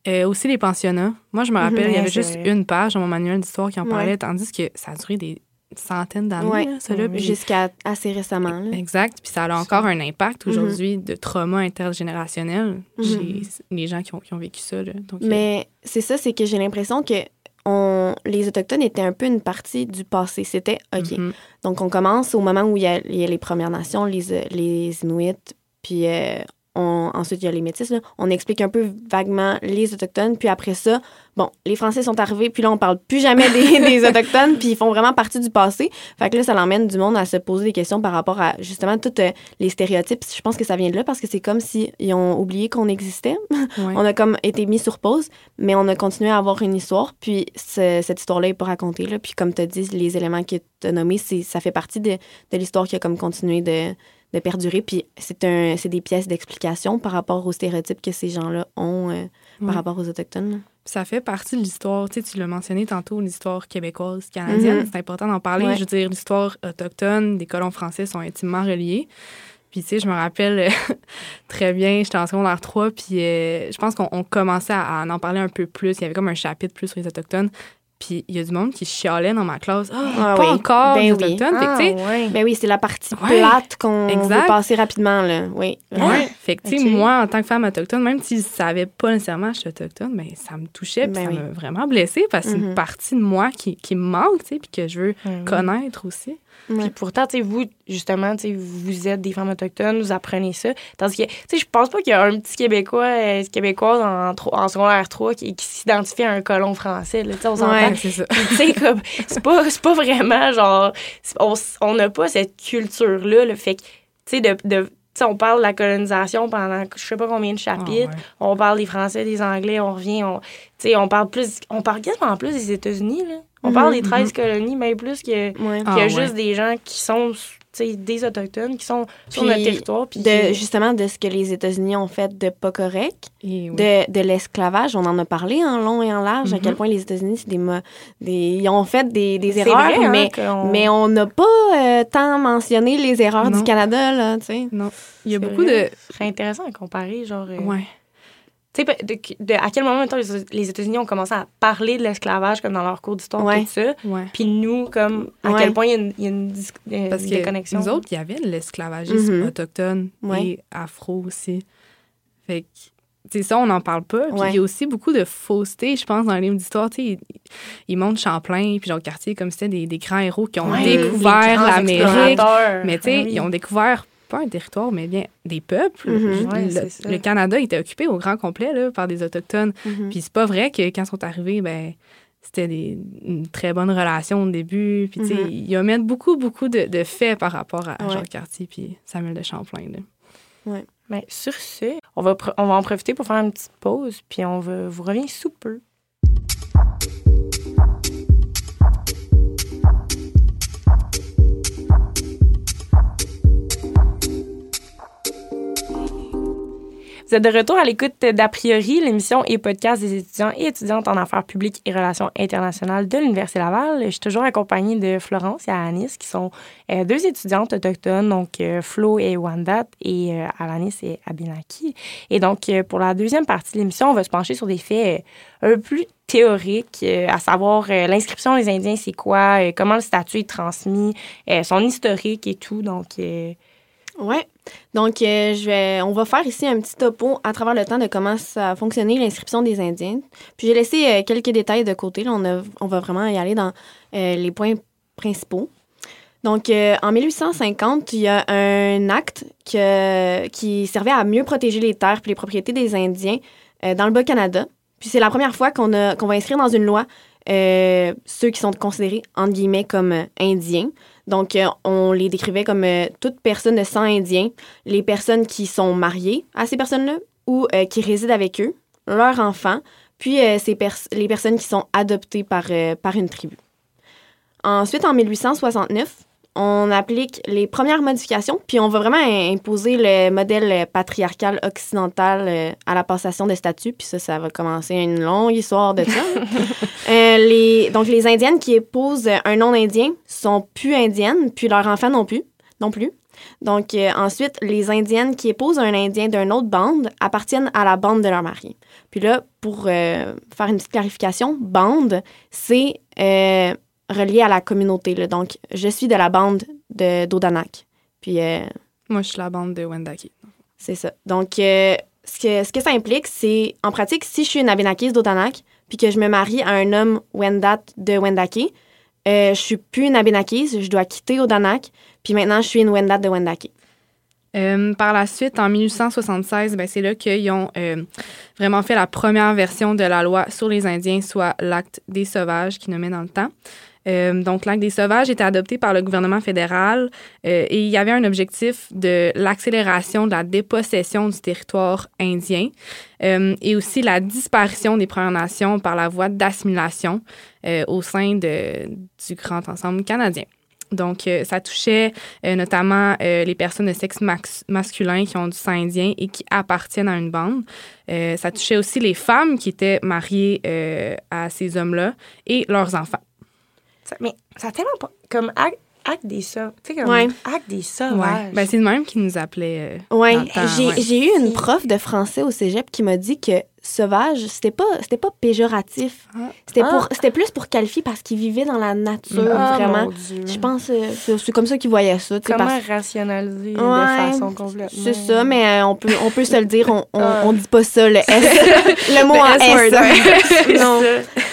Euh, aussi les pensionnats. Moi, je me rappelle, il y avait juste une page dans mon manuel d'histoire qui en parlait, tandis que ça a duré des centaines d'années, Jusqu'à assez récemment. Exact. Puis ça a encore un impact mhm. aujourd'hui de trauma intergénérationnel mhm. chez les gens qui ont, qui ont vécu ça. Donc, euh, Mais c'est ça, c'est que j'ai l'impression que on, les Autochtones étaient un peu une partie du passé. C'était OK. Mhm. Donc, on commence au moment où il y, a, les Premières Nations, les, les Inuits, puis euh, ensuite, il y a les métis. On explique un peu vaguement les Autochtones. Puis après ça, bon, les Français sont arrivés. Puis là, on parle plus jamais (laughs) des, Autochtones. Puis ils font vraiment partie du passé. Fait que là, ça l'emmène du monde à se poser des questions par rapport à justement tous euh, les stéréotypes. Je pense que ça vient de là parce que c'est comme s'ils ont oublié qu'on existait. (laughs) on a comme été mis sur pause, mais on a continué à avoir une histoire. Puis cette histoire-là est pas racontée. Là. Puis comme tu as dit, les éléments que tu as nommés, ça fait partie de, de l'histoire qui a comme continué de de perdurer. Puis c'est un, c'est des pièces d'explication par rapport aux stéréotypes que ces gens-là ont euh, par rapport aux Autochtones. Ça fait partie de l'histoire. Tu, sais, tu l'as mentionné tantôt, l'histoire québécoise, canadienne. Mm-hmm. C'est important d'en parler. Je veux dire, l'histoire autochtone des colons français sont intimement reliés. Puis, tu sais, je me rappelle (laughs) très bien, j'étais en secondaire 3, puis euh, je pense qu'on commençait à, à, en parler un peu plus. Il y avait comme un chapitre plus sur les Autochtones. Puis il y a du monde qui chialait dans ma classe. Ah, ah pas encore ben oui. Ah, ben oui, c'est la partie plate qu'on veut passer rapidement. Là. Oui. Ouais. Fait que, tu sais, moi, en tant que femme autochtone, même si je savais pas nécessairement que je suis autochtone, ben, ça me touchait puis ben ça m'a vraiment blessée parce que c'est une mm-hmm. partie de moi qui, qui me manque, tu sais, puis que je veux ben connaître aussi. Puis pourtant, tu vous, justement, tu vous êtes des femmes autochtones, vous apprenez ça. Tandis que, tu sais, je pense pas qu'il y a un petit Québécois, euh, Québécoise en, en secondaire 3 qui, s'identifie à un colon français, là, tu sais, on s'entend. c'est ça. Tu sais, comme, c'est pas, pas vraiment, genre, on n'a pas cette culture-là, le fait que, tu sais, de, de on parle de la colonisation pendant je sais pas combien de chapitres. Ah, on parle des Français, des Anglais, on revient. On, on parle plus. On parle quasiment plus des États-Unis. Là. On parle des 13 mhm. colonies, mais plus que, qu'il y a ah, juste des gens qui sont des Autochtones qui sont sur notre territoire. Puis de, Justement, de ce que les États-Unis ont fait de pas correct, de, de l'esclavage, on en a parlé en long et en large, à quel mhm. point les États-Unis, c'est des, des, ils ont fait des, des erreurs, hein, mais, mais on n'a pas euh, tant mentionné les erreurs du Canada. Là, non. Il y a beaucoup de... C'est intéressant à comparer, genre... Euh, ouais. Tu sais, de, à quel moment les États-Unis ont commencé à parler de l'esclavage comme dans leur cours d'histoire, tout ça? Puis nous, comme, à quel point il y a une, y Parce déconnexion? nous autres, il y avait l'esclavagisme mm-hmm. autochtone et afro aussi. Fait que, tu ça, on n'en parle pas. Puis il y a aussi beaucoup de fausseté, je pense, dans les livres d'histoire. Tu sais, ils, montrent Champlain puis Jacques Cartier comme c'était des, des, grands héros qui ont découvert l'Amérique. Mais tu sais, ils ont découvert pas un territoire, mais bien des peuples. Mhm. le, Canada était occupé au grand complet là, par des Autochtones. Mhm. Puis c'est pas vrai que quand ils sont arrivés, ben c'était une très bonne relation au début. Puis, tu sais, mhm. il a mis beaucoup, beaucoup de, faits par rapport à Jacques Cartier puis Samuel de Champlain. Ouais. Mais sur ce, on va, on va en profiter pour faire une petite pause, puis on va vous revient sous peu. De retour à l'écoute d'A priori, l'émission et podcast des étudiants et étudiantes en affaires publiques et relations internationales de l'Université Laval. Je suis toujours accompagnée de Florence et Alanis, qui sont euh, deux étudiantes autochtones, donc euh, Flo et Wandat, et euh, Alanis et Abinaki. Et donc, pour la deuxième partie de l'émission, on va se pencher sur des faits un peu plus théoriques, à savoir l'inscription des Indiens, c'est quoi, comment le statut est transmis, son historique et tout. Donc, ouais. Donc, euh, je vais, on va faire ici un petit topo à travers le temps de comment ça a fonctionné l'inscription des Indiens. Puis j'ai laissé euh, quelques détails de côté. On, va vraiment y aller dans euh, les points principaux. Donc, en 1850, il y a un acte qui servait à mieux protéger les terres et les propriétés des Indiens dans le Bas-Canada. Puis c'est la première fois qu'on qu'on va inscrire dans une loi ceux qui sont considérés, entre guillemets, comme indiens. Donc, euh, on les décrivait comme euh, toute personne de sang indien, les personnes qui sont mariées à ces personnes-là ou euh, qui résident avec eux, leurs enfants, puis les personnes qui sont adoptées par, par une tribu. Ensuite, en 1869, on applique les premières modifications, puis on va vraiment imposer le modèle patriarcal occidental euh, à la passation de statut, puis ça, ça va commencer une longue histoire de ça. (laughs) Euh, les, donc, les Indiennes qui épousent un non-Indien sont plus indiennes, puis leurs enfants non plus. Non plus. Donc, euh, ensuite, les Indiennes qui épousent un Indien d'une autre bande appartiennent à la bande de leur mari. Puis là, pour faire une petite clarification, bande, c'est relié à la communauté. Là. Donc, je suis de la bande de d'Odanak. Puis. Euh, Moi, je suis la bande de Wendake. C'est ça. Donc, euh, ce, que, ce que ça implique, c'est, en pratique, si je suis une Abénakise d'Odanak, puis que je me marie à un homme Wendat de Wendake, euh, je suis plus une Abénakise, je dois quitter Odanak, puis maintenant, je suis une Wendat de Wendake. Euh, par la suite, en 1876, ben, c'est là qu'ils ont euh, vraiment fait la première version de la loi sur les Indiens, soit l'acte des sauvages qui nommait dans le temps. Euh, donc, l'acte des sauvages était adopté par le gouvernement fédéral et il y avait un objectif de l'accélération de la dépossession du territoire indien et aussi la disparition des Premières Nations par la voie d'assimilation au sein du grand ensemble canadien. Donc, euh, ça touchait euh, notamment euh, les personnes de sexe masculin qui ont du sang indien et qui appartiennent à une bande. ça touchait aussi les femmes qui étaient mariées à ces hommes-là et leurs enfants. Mais ça a tellement pas. Comme acte des sauvages. Tu sais, comme acte des sauvages. Ben, c'est le même qui nous appelait. ouais. J'ai eu une prof de français au cégep qui m'a dit que sauvage, c'était pas c'était pas péjoratif. Ah. C'était pour ah. c'était plus pour qualifier parce qu'il vivait dans la nature ah, vraiment. Je pense euh, c'est comme ça qu'il voyait ça, Comment rationaliser de façon complètement. C'est ça, mais euh, on peut on peut se le dire, on, on, dit pas ça le S le mot en S. (laughs) non.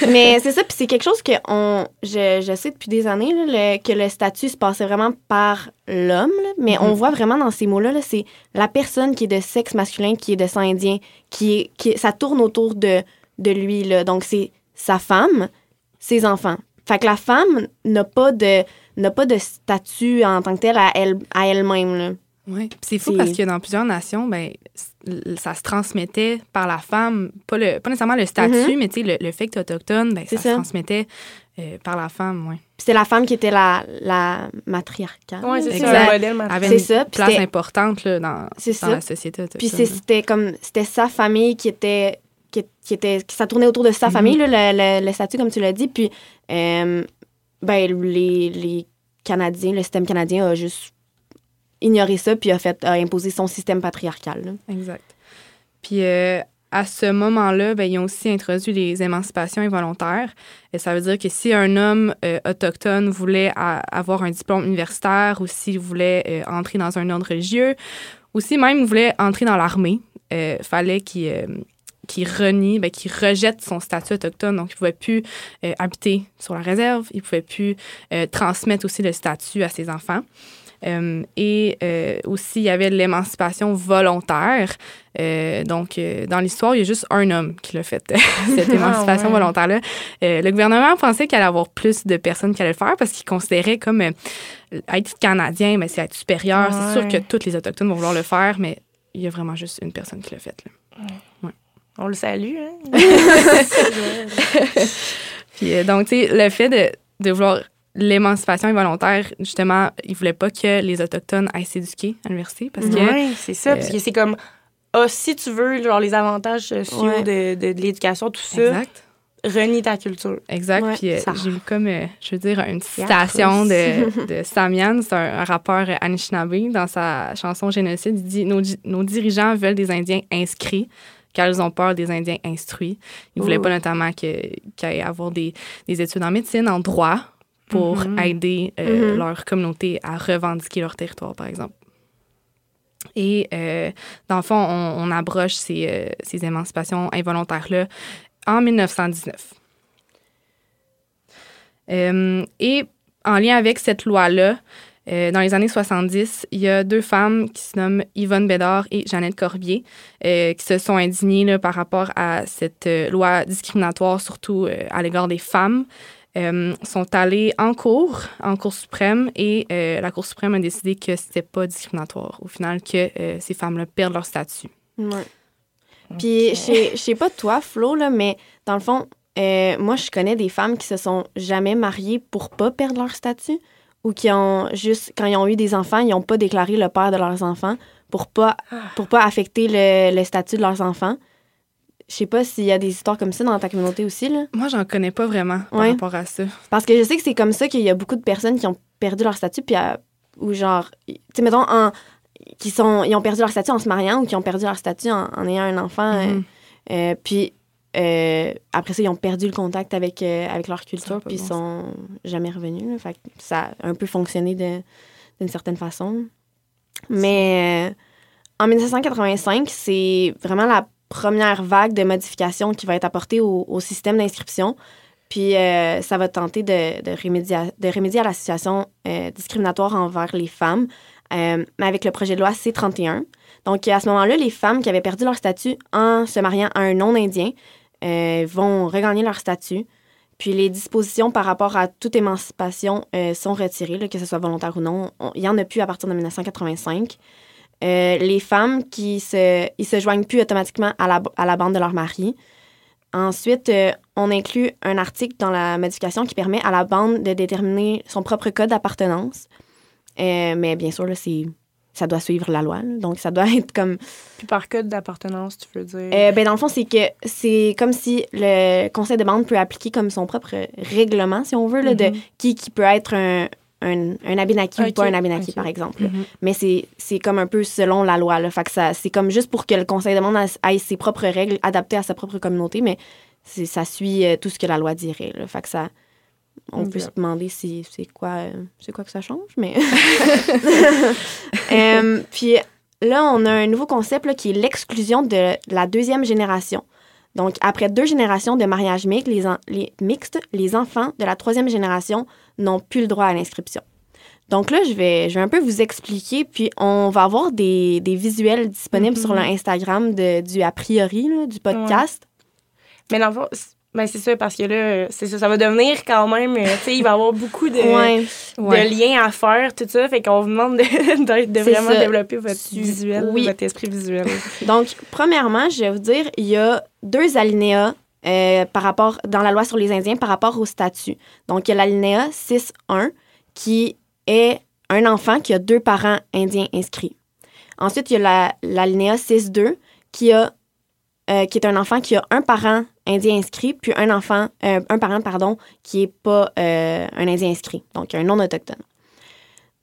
mais c'est ça puis c'est quelque chose que on je, je sais depuis des années là, que le statut se passait vraiment par l'homme, mais on mhm. voit vraiment dans ces mots-là, -là, c'est la personne qui est de sexe masculin, qui est de sang indien, qui est, qui ça tourne autour de, de lui. Là. Donc, c'est sa femme, ses enfants. Fait que la femme n'a pas de n'a pas de statut en tant que telle à elle à elle-même. Oui, c'est fou parce que dans plusieurs nations, ben, ça se transmettait par la femme, pas, le, pas nécessairement le statut, mhm. mais le, le fait que tu es autochtone, ben, ça, se transmettait euh, par la femme, oui. c'est la femme qui était la, la matriarcale. Oui, c'est ça, le modèle Avait une place importante là, dans, dans la société. Puis c'était comme, c'était sa famille qui était, qui, était, qui ça tournait autour de sa mhm. famille, là, le, le, statut, comme tu l'as dit. Puis, euh, ben, les, les Canadiens, le système canadien a juste ignoré ça, puis a, fait, a imposé son système patriarcal. Exact. Puis, euh, à ce moment-là, ben, ils ont aussi introduit les émancipations involontaires. Et ça veut dire que si un homme euh, autochtone voulait avoir un diplôme universitaire ou s'il voulait euh, entrer dans un ordre religieux ou si même voulait entrer dans l'armée, il euh, fallait qu'il qui renie, ben, qui rejette son statut autochtone. Donc, il ne pouvait plus habiter sur la réserve, il ne pouvait plus transmettre aussi le statut à ses enfants. Euh, et euh, aussi, il y avait l'émancipation volontaire. Euh, donc, dans l'histoire, il y a juste un homme qui l'a fait, (laughs) cette ah, émancipation volontaire-là. le gouvernement pensait qu'il allait avoir plus de personnes qui allaient le faire parce qu'il considérait comme être Canadien, mais c'est être supérieur. C'est sûr que tous les Autochtones vont vouloir le faire, mais il y a vraiment juste une personne qui l'a fait. Là. On le salue. Hein? (laughs) (laughs) Puis, donc, tu sais, le fait de, de vouloir l'émancipation involontaire, justement, ils voulaient pas que les Autochtones aillent s'éduquer à l'université parce que... Oui, c'est ça, parce que c'est comme, ah, si tu veux, genre, les avantages sociaux de, de, l'éducation, tout ça... Exact. Renie ta culture. Exact. Puis euh, j'ai eu comme, euh, je veux dire, une citation de, (laughs) de Samian, c'est un, rappeur Anishinaabe, dans sa chanson Génocide. Il dit nos, nos dirigeants veulent des Indiens inscrits car ils ont peur des Indiens instruits. Ils ne voulaient pas notamment qu'il y ait avoir des, des études en médecine, en droit, pour mhm. aider euh, mhm. leur communauté à revendiquer leur territoire, par exemple. Et euh, dans le fond, on, abroche ces, euh, ces émancipations involontaires-là en 1919. et en lien avec cette loi-là, dans les années 70, il y a deux femmes qui se nomment Yvonne Bédard et Jeannette Corbier qui se sont indignées là, par rapport à cette loi discriminatoire, surtout à l'égard des femmes. Euh, sont allés en cours, en Cour suprême, et euh, la Cour suprême a décidé que c'était pas discriminatoire, au final, que euh, ces femmes-là perdent leur statut. Ouais. Puis, je sais pas toi, Flo, là, mais dans le fond, moi, je connais des femmes qui se sont jamais mariées pour pas perdre leur statut ou qui ont juste, quand ils ont eu des enfants, ils n'ont pas déclaré le père de leurs enfants pour pas, ah. pour pas affecter le, le statut de leurs enfants. Je sais pas s'il y a des histoires comme ça dans ta communauté aussi. Là. Moi, j'en connais pas vraiment par rapport à ça. Parce que je sais que c'est comme ça qu'il y a beaucoup de personnes qui ont perdu leur statut, puis ou genre, tu sais, mettons, en, qui sont, ils ont perdu leur statut en se mariant ou qui ont perdu leur statut en, ayant un enfant. Euh, mm-hmm. euh, puis euh, après ça, ils ont perdu le contact avec, avec leur culture, puis ils sont jamais revenus. Fait ça a un peu fonctionné d'une certaine façon. Mais en 1985, c'est vraiment la première vague de modifications qui va être apportée au, système d'inscription. Puis euh, ça va tenter de, remédier, à, la situation euh, discriminatoire envers les femmes mais avec le projet de loi C-31. Donc, à ce moment-là, les femmes qui avaient perdu leur statut en se mariant à un non-indien vont regagner leur statut. Puis les dispositions par rapport à toute émancipation sont retirées, que ce soit volontaire ou non. Il n'y en a plus à partir de 1985. Euh, les femmes qui se, ils se joignent plus automatiquement à la, à la bande de leur mari. Ensuite, euh, on inclut un article dans la modification qui permet à la bande de déterminer son propre code d'appartenance. Euh, mais bien sûr, là, c'est, ça doit suivre la loi. donc, ça doit (laughs) être comme. Puis par code d'appartenance, tu veux dire? ben, dans le fond, c'est que c'est comme si le conseil de bande peut appliquer comme son propre règlement, si on veut, là, de mm-hmm. qui, qui peut être un, un, un Abenaki ou pas un Abenaki, par exemple. Mm-hmm. Mais c'est comme un peu selon la loi. Là. Fait que c'est comme juste pour que le conseil de monde ait ses propres règles adaptées à sa propre communauté, mais ça suit euh, tout ce que la loi dirait. Là. Fait que ça, on peut se demander si c'est quoi, euh, c'est quoi que ça change, mais. (laughs) (laughs) Euh, puis là, on a un nouveau concept là, qui est l'exclusion de la deuxième génération. Donc, après deux générations de mariage mixte, les, les, mixtes, les enfants de la troisième génération n'ont plus le droit à l'inscription. Donc là, je vais, je vais un peu vous expliquer, puis on va avoir des, des visuels disponibles sur mm-hmm. l'Instagram du A priori, du podcast. Mais dans le fond, ben c'est ça, parce que là, c'est ça, ça va devenir quand même, euh, tu sais, il va y avoir beaucoup de, de liens à faire, tout ça. Fait qu'on vous demande de, (laughs) de, vraiment développer votre visuel, votre esprit visuel. (laughs) Donc, premièrement, je vais vous dire, il y a deux alinéas euh, par rapport, dans la loi sur les Indiens par rapport au statut. Donc, il y a l'alinéa 6.1 qui est un enfant qui a deux parents indiens inscrits. Ensuite, il y a l'alinéa 6.2 qui a euh, qui est un enfant qui a un parent indien inscrit, puis un enfant, euh, un parent, pardon, qui n'est pas un indien inscrit, donc un non-autochtone.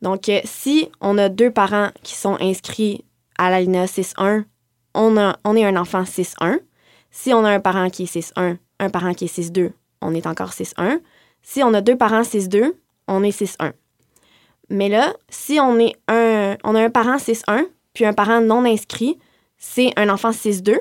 Donc, si on a deux parents qui sont inscrits à l'alinéa 6.1, on, on est un enfant 6.1. Si on a un parent qui est 6-1, un parent qui est 6-2, on est encore 6-1. Si on a deux parents 6-2, on est 6-1. Mais là, si on, est un, on a un parent 6-1, puis un parent non inscrit, c'est un enfant 6-2.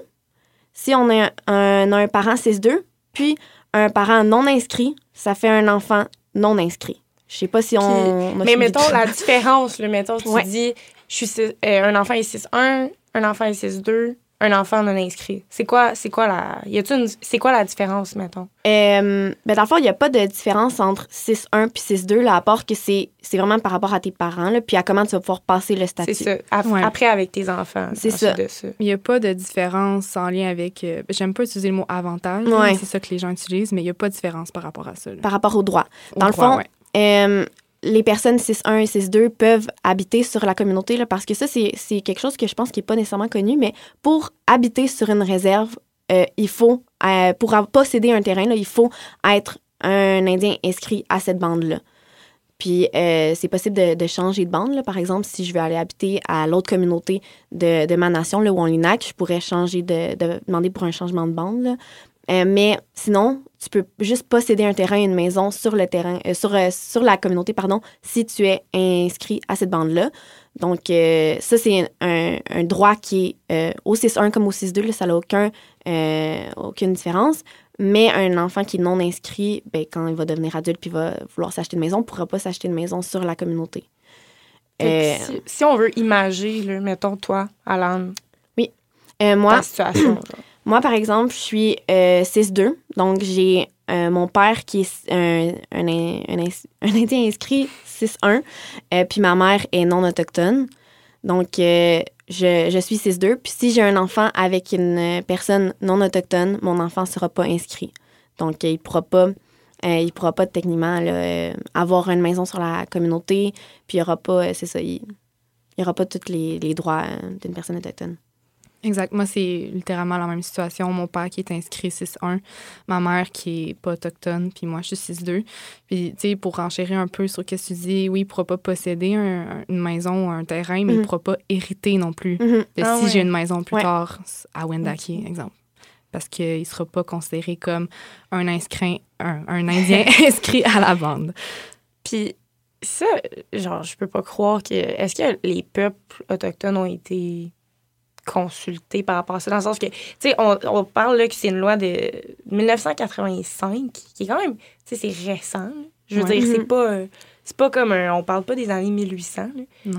Si on a un, un parent 6-2, puis un parent non inscrit, ça fait un enfant non inscrit. Je sais pas si on. mais mettons la différence, le mettons, tu dis, je suis euh, un enfant est 6-1, un enfant est 6-2, un enfant non inscrit? C'est quoi, c'est quoi la, y une, c'est quoi la différence, mettons? Euh, ben dans le fond, il n'y a pas de différence entre 6-1 puis 6-2, là, à part que c'est, c'est vraiment par rapport à tes parents, là, puis à comment tu vas pouvoir passer le statut. C'est ça. Après, avec tes enfants. C'est ça. Il n'y a pas de différence en lien avec. Euh, j'aime pas utiliser le mot avantage, c'est ça que les gens utilisent, mais il n'y a pas de différence par rapport à ça. Par rapport au droit. dans le fond, euh, les personnes 6-1 et 6-2 peuvent habiter sur la communauté, parce que ça, c'est quelque chose que je pense qui n'est pas nécessairement connu, mais pour habiter sur une réserve, euh, il faut, euh, pour posséder un terrain, là, il faut être un Indien inscrit à cette bande-là. Puis euh, c'est possible de, changer de bande. Là. Par exemple, si je veux aller habiter à l'autre communauté de, de, ma nation, le Wanlinak, je pourrais changer de, de, demander pour un changement de bande. Là. Euh, mais sinon, tu peux juste posséder un terrain, une maison sur le terrain, euh, sur, euh, sur la communauté, pardon, si tu es inscrit à cette bande-là. Donc, ça, c'est un, un, droit qui est au 6-1 comme au 6-2, ça n'a aucun, aucune différence. Mais un enfant qui est non inscrit, ben, quand il va devenir adulte puis va vouloir s'acheter une maison, ne pourra pas s'acheter une maison sur la communauté. Si, si, on veut imager, mettons toi, Alan. Oui. moi. Ta situation. (clears throat) Moi, par exemple, je suis 6-2. Euh, donc, j'ai euh, mon père qui est un, un, (laughs) Indien inscrit 6-1. Euh, puis ma mère est non autochtone. Donc, je, je, suis 6-2. Puis si j'ai un enfant avec une personne non autochtone, mon enfant ne sera pas inscrit. Donc, il ne pourra pas. il pourra pas techniquement avoir une maison sur la communauté, puis il n'y aura pas, c'est ça, il n'y aura pas tous les, les droits d'une personne autochtone. Exact. Moi, c'est littéralement la même situation. Mon père qui est inscrit 6-1, ma mère qui est pas autochtone, puis moi, je suis 6-2. Puis, tu sais, pour enchérir un peu sur ce que tu dis, oui, il pourra pas posséder une maison ou un terrain, mais il ne mhm. pourra pas hériter non plus. Mhm. Ah si j'ai une maison plus tard à Wendake, exemple. Parce qu'il ne sera pas considéré comme un inscrit, un, un Indien (laughs) inscrit à la bande. Puis, ça, genre, je peux pas croire que. Est-ce que les peuples autochtones ont été consulter par rapport à ça, dans le sens que, tu sais, on, on, parle là que c'est une loi de 1985, qui est quand même, tu sais, c'est récent. Je veux dire, c'est mm-hmm. pas... Euh, c'est pas comme un, on parle pas des années 1800.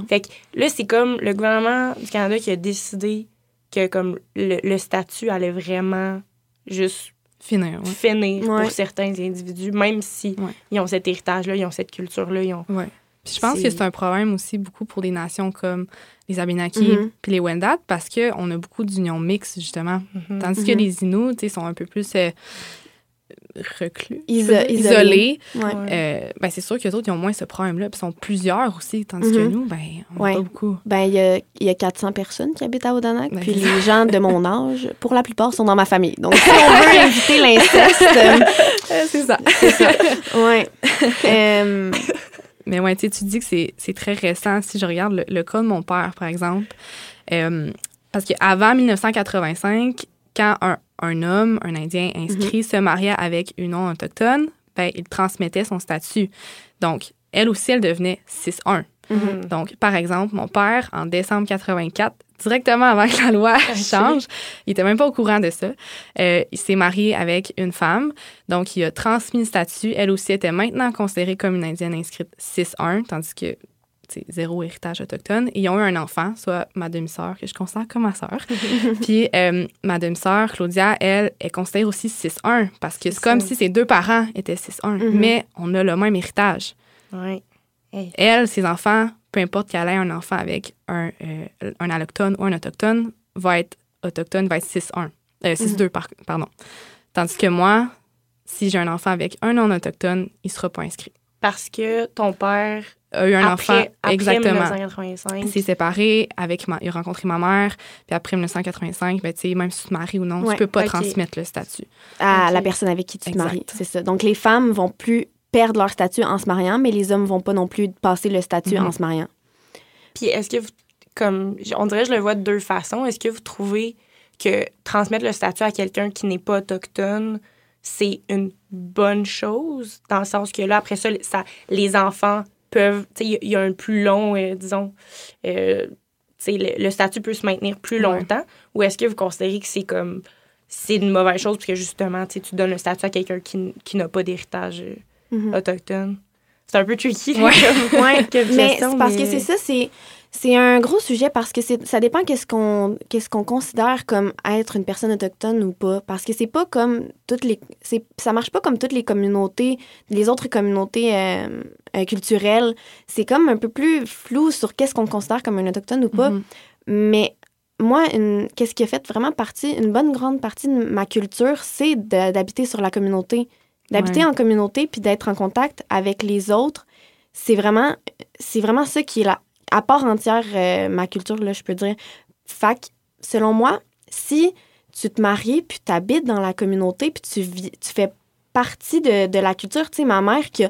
Fait que là, c'est comme le gouvernement du Canada qui a décidé que comme le, statut allait vraiment juste finir, finir pour certains individus, même si ils ont cet héritage-là, ils ont cette culture-là, ils ont... je pense que c'est un problème aussi beaucoup pour des nations comme les Abenaki mm-hmm. puis les Wendat parce qu'on a beaucoup d'unions mixtes, justement. Mm-hmm. Tandis que mm-hmm. les Inuits, sont un peu plus euh, reclus, isolés. Euh, ben, c'est sûr que les autres, ils ont moins ce problème-là. Ils sont plusieurs aussi, tandis que nous, ben, on n'a pas beaucoup. Ben, il y a, y a, 400 personnes qui habitent à Odanak. Ben, puis les gens de mon âge, pour la plupart, sont dans ma famille. Donc, si on veut (laughs) éviter l'inceste... Euh, c'est ça. C'est ça. Ouais. (laughs) Euh, mais ouais, tu dis que c'est très récent. Si je regarde le, cas de mon père, par exemple, parce qu'avant 1985, quand un, un homme, un Indien inscrit, mhm. se mariait avec une non autochtone, ben, il transmettait son statut. Donc, elle aussi, elle devenait 6-1. Mhm. Donc, par exemple, mon père, en décembre 84, directement avant que la loi (laughs) change, il était même pas au courant de ça. Euh, il s'est marié avec une femme, donc il a transmis le statut. Elle aussi était maintenant considérée comme une Indienne inscrite 6-1, tandis que zéro héritage autochtone. ils ont eu un enfant, soit ma demi-sœur, que je considère comme ma sœur. (laughs) Puis euh, ma demi-sœur, Claudia, elle, est considérée aussi 6-1 parce que c'est comme si ses deux parents étaient 6-1, mm-hmm. mais on a le même héritage. Elle, ses enfants, peu importe qu'elle ait un enfant avec un, euh, un allochtone ou un autochtone, va être autochtone, va être 6-1. 6-2, euh, mm-hmm. pardon. Tandis que moi, si j'ai un enfant avec un non-autochtone, il ne sera pas inscrit. Parce que ton père a eu un enfant. exactement. Il s'est séparé avec ma, il a rencontré ma mère, puis après 1985, ben, même si tu te maries ou non, tu tu peux pas transmettre le statut. À la personne avec qui tu te maries, c'est ça. Donc les femmes vont plus perdre leur statut en se mariant, mais les hommes vont pas non plus passer le statut en mhm. se mariant. Puis est-ce que vous, comme, on dirait, je le vois de deux façons. Est-ce que vous trouvez que transmettre le statut à quelqu'un qui n'est pas autochtone, c'est une bonne chose, dans le sens que là, après ça, ça les enfants peuvent, il y, a un plus long, euh, disons, euh, le, le, statut peut se maintenir plus longtemps, ou est-ce que vous considérez que c'est comme, c'est une mauvaise chose parce que justement, tu donnes le statut à quelqu'un qui, qui n'a pas d'héritage autochtone? C'est un peu tricky. Ouais. (laughs) mais parce que c'est ça, c'est c'est un gros sujet parce que ça dépend qu'est-ce qu'on qu'est-ce qu'on considère comme être une personne autochtone ou pas parce que c'est pas comme toutes les ça marche pas comme toutes les communautés les autres communautés euh, euh, culturelles c'est comme un peu plus flou sur qu'est-ce qu'on considère comme un autochtone ou pas mm-hmm. mais moi qu'est-ce qui a fait vraiment partie une bonne grande partie de ma culture c'est d'habiter sur la communauté d'habiter en communauté puis d'être en contact avec les autres c'est vraiment c'est vraiment ça qui est là à part entière euh, ma culture, là, je peux dire. Fac, selon moi, si tu te maries, puis tu habites dans la communauté, puis tu, vis, tu fais partie de, la culture, tu sais, ma mère qui,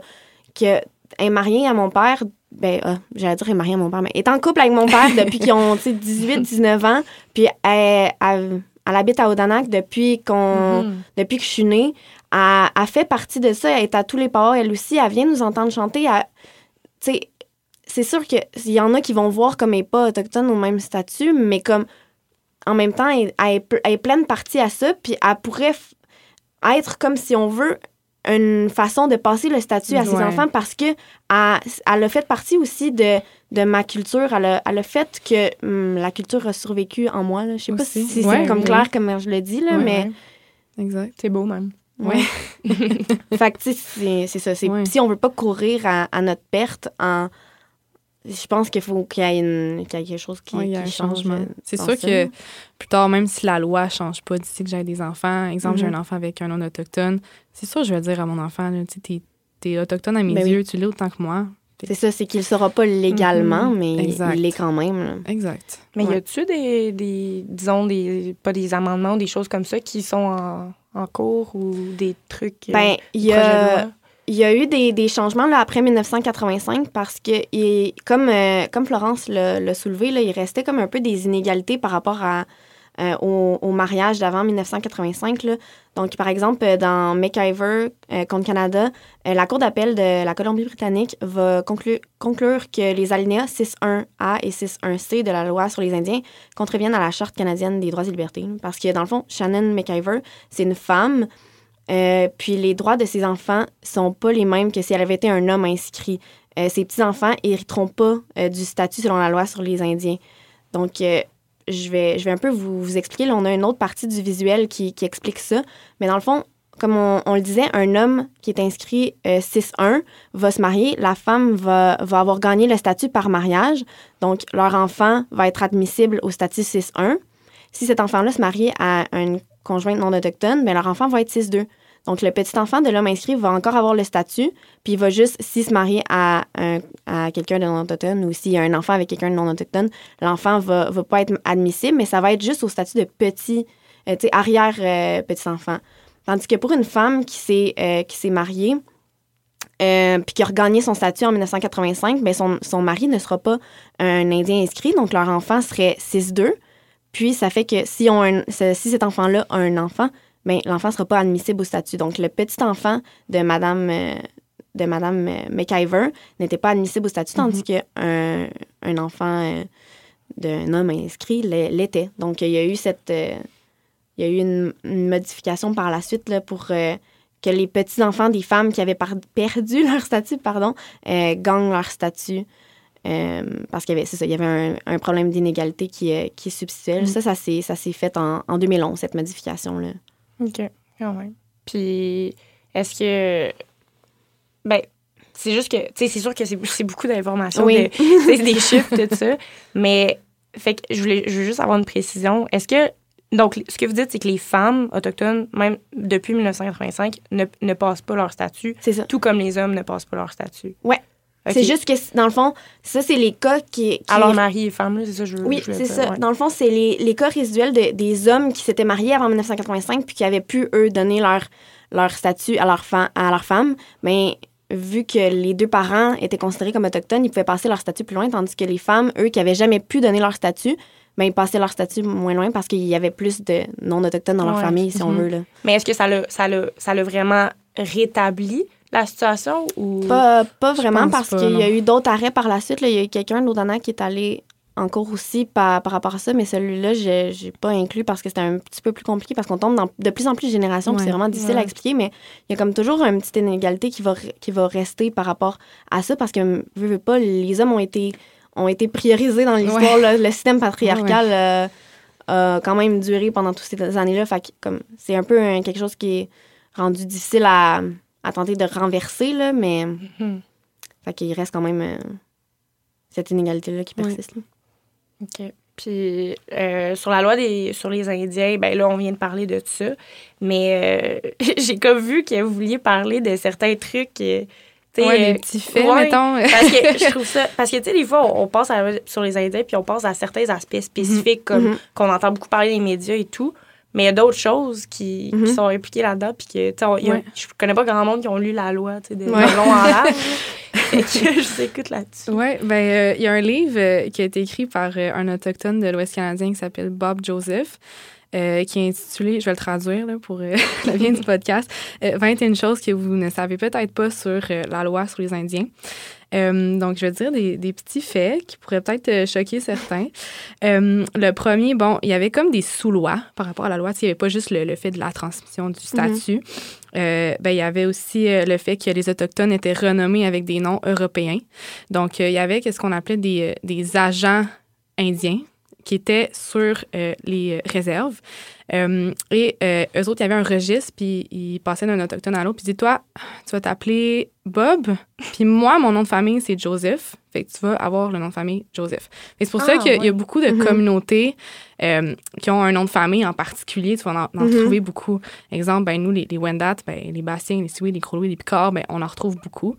qui est mariée à mon père, ben, ah, j'allais dire est mariée à mon père, mais est en couple avec mon père depuis qu'ils ont 18-19 ans, puis elle, elle, habite à Odanak depuis, qu'on, mm-hmm. depuis que je suis née. Elle, elle, fait partie de ça, elle est à tous les pas, elle aussi, elle vient nous entendre chanter. Tu sais, c'est sûr qu'il y en a qui vont voir comme elle n'est pas autochtone au même statut, mais comme en même temps, elle, est pleine partie à ça, puis elle pourrait être comme si on veut une façon de passer le statut à ses enfants parce que elle, a fait partie aussi de, de ma culture. Elle a, fait que hum, la culture a survécu en moi. Je sais pas si c'est comme clair comme je le dis, là, mais... Exact. C'est beau, même. Oui. (laughs) fait que, c'est ça. Si on veut pas courir à notre perte en je pense qu'il faut qu'il y, ait quelque chose qui, y un changement. C'est sûr que plus tard, même si la loi ne change pas d'ici que j'ai des enfants, exemple, j'ai mm-hmm. un enfant avec un non-autochtone, c'est sûr, je vais dire à mon enfant, tu es, autochtone à mes ben yeux, tu l'es autant que moi. C'est ça, c'est qu'il ne sera pas légalement, mm-hmm. mais il l'est quand même. Exact. Mais y a-tu des, des, disons, des, pas des amendements, des choses comme ça qui sont en, en cours ou des trucs? Ben, il y a il y a eu des, des changements là, après 1985 parce que, il, comme, euh, comme Florence l'a soulevé, là, il restait comme un peu des inégalités par rapport à, euh, au, mariage d'avant 1985. Là. Donc, par exemple, dans McIver contre Canada, euh, la Cour d'appel de la Colombie-Britannique va conclure, conclure que les alinéas 6.1a et 6.1c de la loi sur les Indiens contreviennent à la Charte canadienne des droits et libertés. Parce que, dans le fond, Shannon McIver, c'est une femme puis les droits de ces enfants sont pas les mêmes que si elle avait été un homme inscrit. ces petits-enfants hériteront pas du statut selon la loi sur les Indiens. Donc, je, vais, je vais un peu vous, vous expliquer. Là, on a une autre partie du visuel qui, explique ça. Mais dans le fond, comme on, le disait, un homme qui est inscrit 6-1 euh, va se marier, la femme va, va, avoir gagné le statut par mariage, donc leur enfant va être admissible au statut 6-1. Si cet enfant-là se marie à un conjoint non autochtone, bien, leur enfant va être 6-2. Donc, le petit enfant de l'homme inscrit va encore avoir le statut, puis il va juste, s'il se marie à, quelqu'un de non autochtone ou s'il a un enfant avec quelqu'un de non autochtone, l'enfant va, va pas être admissible, mais ça va être juste au statut de petit, euh, tu sais, arrière euh. Tandis que pour une femme qui s'est euh, mariée, puis qui a regagné son statut en 1985, mais son, son, mari ne sera pas un Indien inscrit, donc leur enfant serait 6-2. Puis ça fait que si, on si cet enfant-là a un enfant, ben, l'enfant ne sera pas admissible au statut. Donc le petit enfant de Madame, euh, de Madame McIver n'était pas admissible au statut, tandis mm-hmm. qu'un un enfant d'un homme inscrit l'était. Donc il y a eu cette il y a eu une, modification par la suite là, pour euh, que les petits-enfants des femmes qui avaient perdu (laughs) leur statut pardon, euh, gagnent leur statut. Euh, parce qu'il y avait, ça, il y avait un, problème d'inégalité qui, qui subsistait. Mm. Ça, ça s'est, ça s'est fait en, en 2011, cette modification-là. OK, quand même. Puis, est-ce que. Ben, c'est juste que, tu sais, c'est sûr que c'est, beaucoup d'informations, oui. des chiffres, tout ça. Mais, fait que je voulais je veux juste avoir une précision. Est-ce que donc, ce que vous dites, c'est que les femmes autochtones, même depuis 1985, ne, ne passent pas leur statut. C'est ça. Tout comme les hommes ne passent pas leur statut. Ouais. C'est juste que, dans le fond, ça, c'est les cas qui. Alors, mari et femme, c'est ça, je Oui, c'est ça. Dans le fond, c'est les, les, cas résiduels de, des hommes qui s'étaient mariés avant 1985 puis qui avaient pu, eux, donner leur, leur statut à leur, à leur femme. Mais vu que les deux parents étaient considérés comme autochtones, ils pouvaient passer leur statut plus loin, tandis que les femmes, eux, qui avaient jamais pu donner leur statut, ben, ils passaient leur statut moins loin parce qu'il y avait plus de non-autochtones dans leur famille, si on mhm. veut. Là. Mais est-ce que ça l'a, ça, ça vraiment rétabli? La situation ou pas, pas vraiment parce qu'il y a eu d'autres arrêts par la suite. Il y a eu quelqu'un d'Odana qui est allé en cours aussi par, par rapport à ça, mais celui-là, j'ai, j'ai pas inclus parce que c'était un petit peu plus compliqué parce qu'on tombe dans de plus en plus de générations, c'est vraiment difficile à expliquer, mais il y a comme toujours une petite inégalité qui va, qui va rester par rapport à ça parce que, veux, veux pas, les hommes ont été ont été priorisés dans l'histoire. Le système patriarcal euh, a quand même duré pendant toutes ces années-là. Fait comme c'est un peu quelque chose qui est rendu difficile à, tenter de renverser, là, mais mm fait qu'il reste quand même euh, cette inégalité-là qui persiste. OK. Puis euh, sur la loi des sur les Indiens, ben là on vient de parler de ça, mais (laughs) j'ai comme vu que vous vouliez parler de certains trucs ouais, les petits faits, mettons. (laughs) parce que je trouve ça. Parce que, tu sais, des fois, on, passe sur les Indiens, puis on passe à certains aspects spécifiques, comme mhm. qu'on entend beaucoup parler des médias et tout. Mais il y a d'autres choses qui, qui, mhm. sont impliquées là-dedans. Puis que, tu sais, je connais pas grand monde qui ont lu la loi, tu sais, de long en large. (laughs) et que je t'écoute là-dessus. Oui, ben euh, il y a un livre euh, qui a été écrit par euh, un autochtone de l'Ouest canadien qui s'appelle Bob Joseph. Euh, qui est intitulé, je vais le traduire là, pour euh, (laughs) la vie du podcast, 21 euh, choses que vous ne savez peut-être pas sur la loi sur les Indiens. donc, je vais dire des, des, petits faits qui pourraient peut-être choquer certains. le premier, bon, il y avait comme des sous-lois par rapport à la loi. Il n'y avait pas juste le, fait de la transmission du mhm. statut. ben, il y avait aussi le fait que les Autochtones étaient renommés avec des noms européens. Donc, il y avait ce qu'on appelait des, des agents indiens qui étaient sur euh, les réserves. Euh, et euh, eux autres, il y avait un registre, puis ils passaient d'un autochtone à l'autre, puis ils disaient Toi, tu vas t'appeler Bob, puis moi, mon nom de famille, c'est Joseph. Fait que tu vas avoir le nom de famille Joseph. C'est pour ça ah, qu'il y a beaucoup de mm-hmm. communautés qui ont un nom de famille en particulier. Tu vas en, mm-hmm. trouver beaucoup. Exemple, ben, nous, les, Wendat, ben, les Bastiens, les Sioux, les Crolouis, les Picards, ben, on en retrouve beaucoup.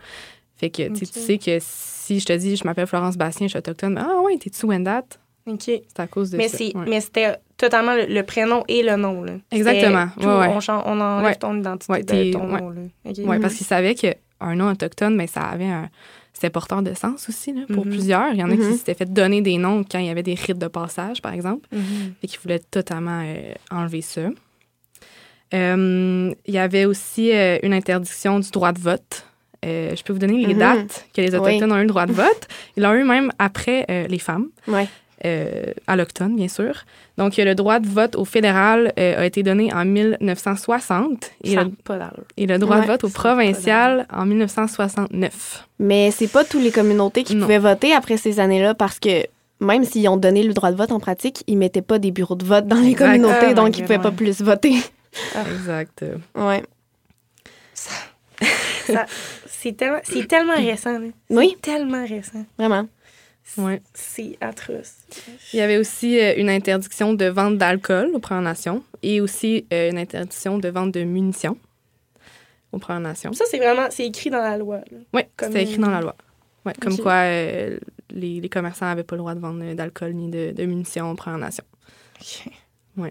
Fait que tu sais que si je te dis, je m'appelle Florence Bastien, je suis autochtone, ben, ah ouais, t'es-tu Wendat? OK. C'est à cause de mais ça. Mais c'était totalement le, prénom et le nom. Là. Exactement. On, on, enlève ton identité de ton nom. Oui, parce qu'ils savaient qu'un nom autochtone, mais ça avait un. C'était porteur de sens aussi là, pour mm-hmm. plusieurs. Il y en a qui mm-hmm. s'étaient fait donner des noms quand il y avait des rites de passage, par exemple, mm-hmm. et qui voulaient totalement euh, enlever ça. Euh, il y avait aussi euh, une interdiction du droit de vote. Je peux vous donner les dates que les Autochtones ont eu le droit de vote. Ils l'ont eu même après les femmes. Ouais. Euh, allochtones, bien sûr. Donc, le droit de vote au fédéral euh, a été donné en 1960 et, le, pas et le droit Ouais, de vote au provincial en 1969. Mais c'est pas toutes les communautés qui Non. pouvaient voter après ces années-là parce que même s'ils ont donné le droit de vote en pratique, ils mettaient pas des bureaux de vote dans les Exact. communautés, Oh my donc ils pouvaient pas plus voter. Exact. Ouais. Ça- C'est tellement, c'est tellement (clears throat) récent. là. Oui. tellement récent. Vraiment. Ouais. C'est atroce. Il y avait aussi euh, une interdiction de vente d'alcool aux Premières Nations et aussi euh, une interdiction de vente de munitions aux Premières Nations. Ça, c'est vraiment, c'est écrit dans la loi. Oui, Comme c'était écrit dans la loi. Ouais, comme quoi euh, les, les commerçants n'avaient pas le droit de vendre d'alcool ni de, de munitions aux Premières Nations. Il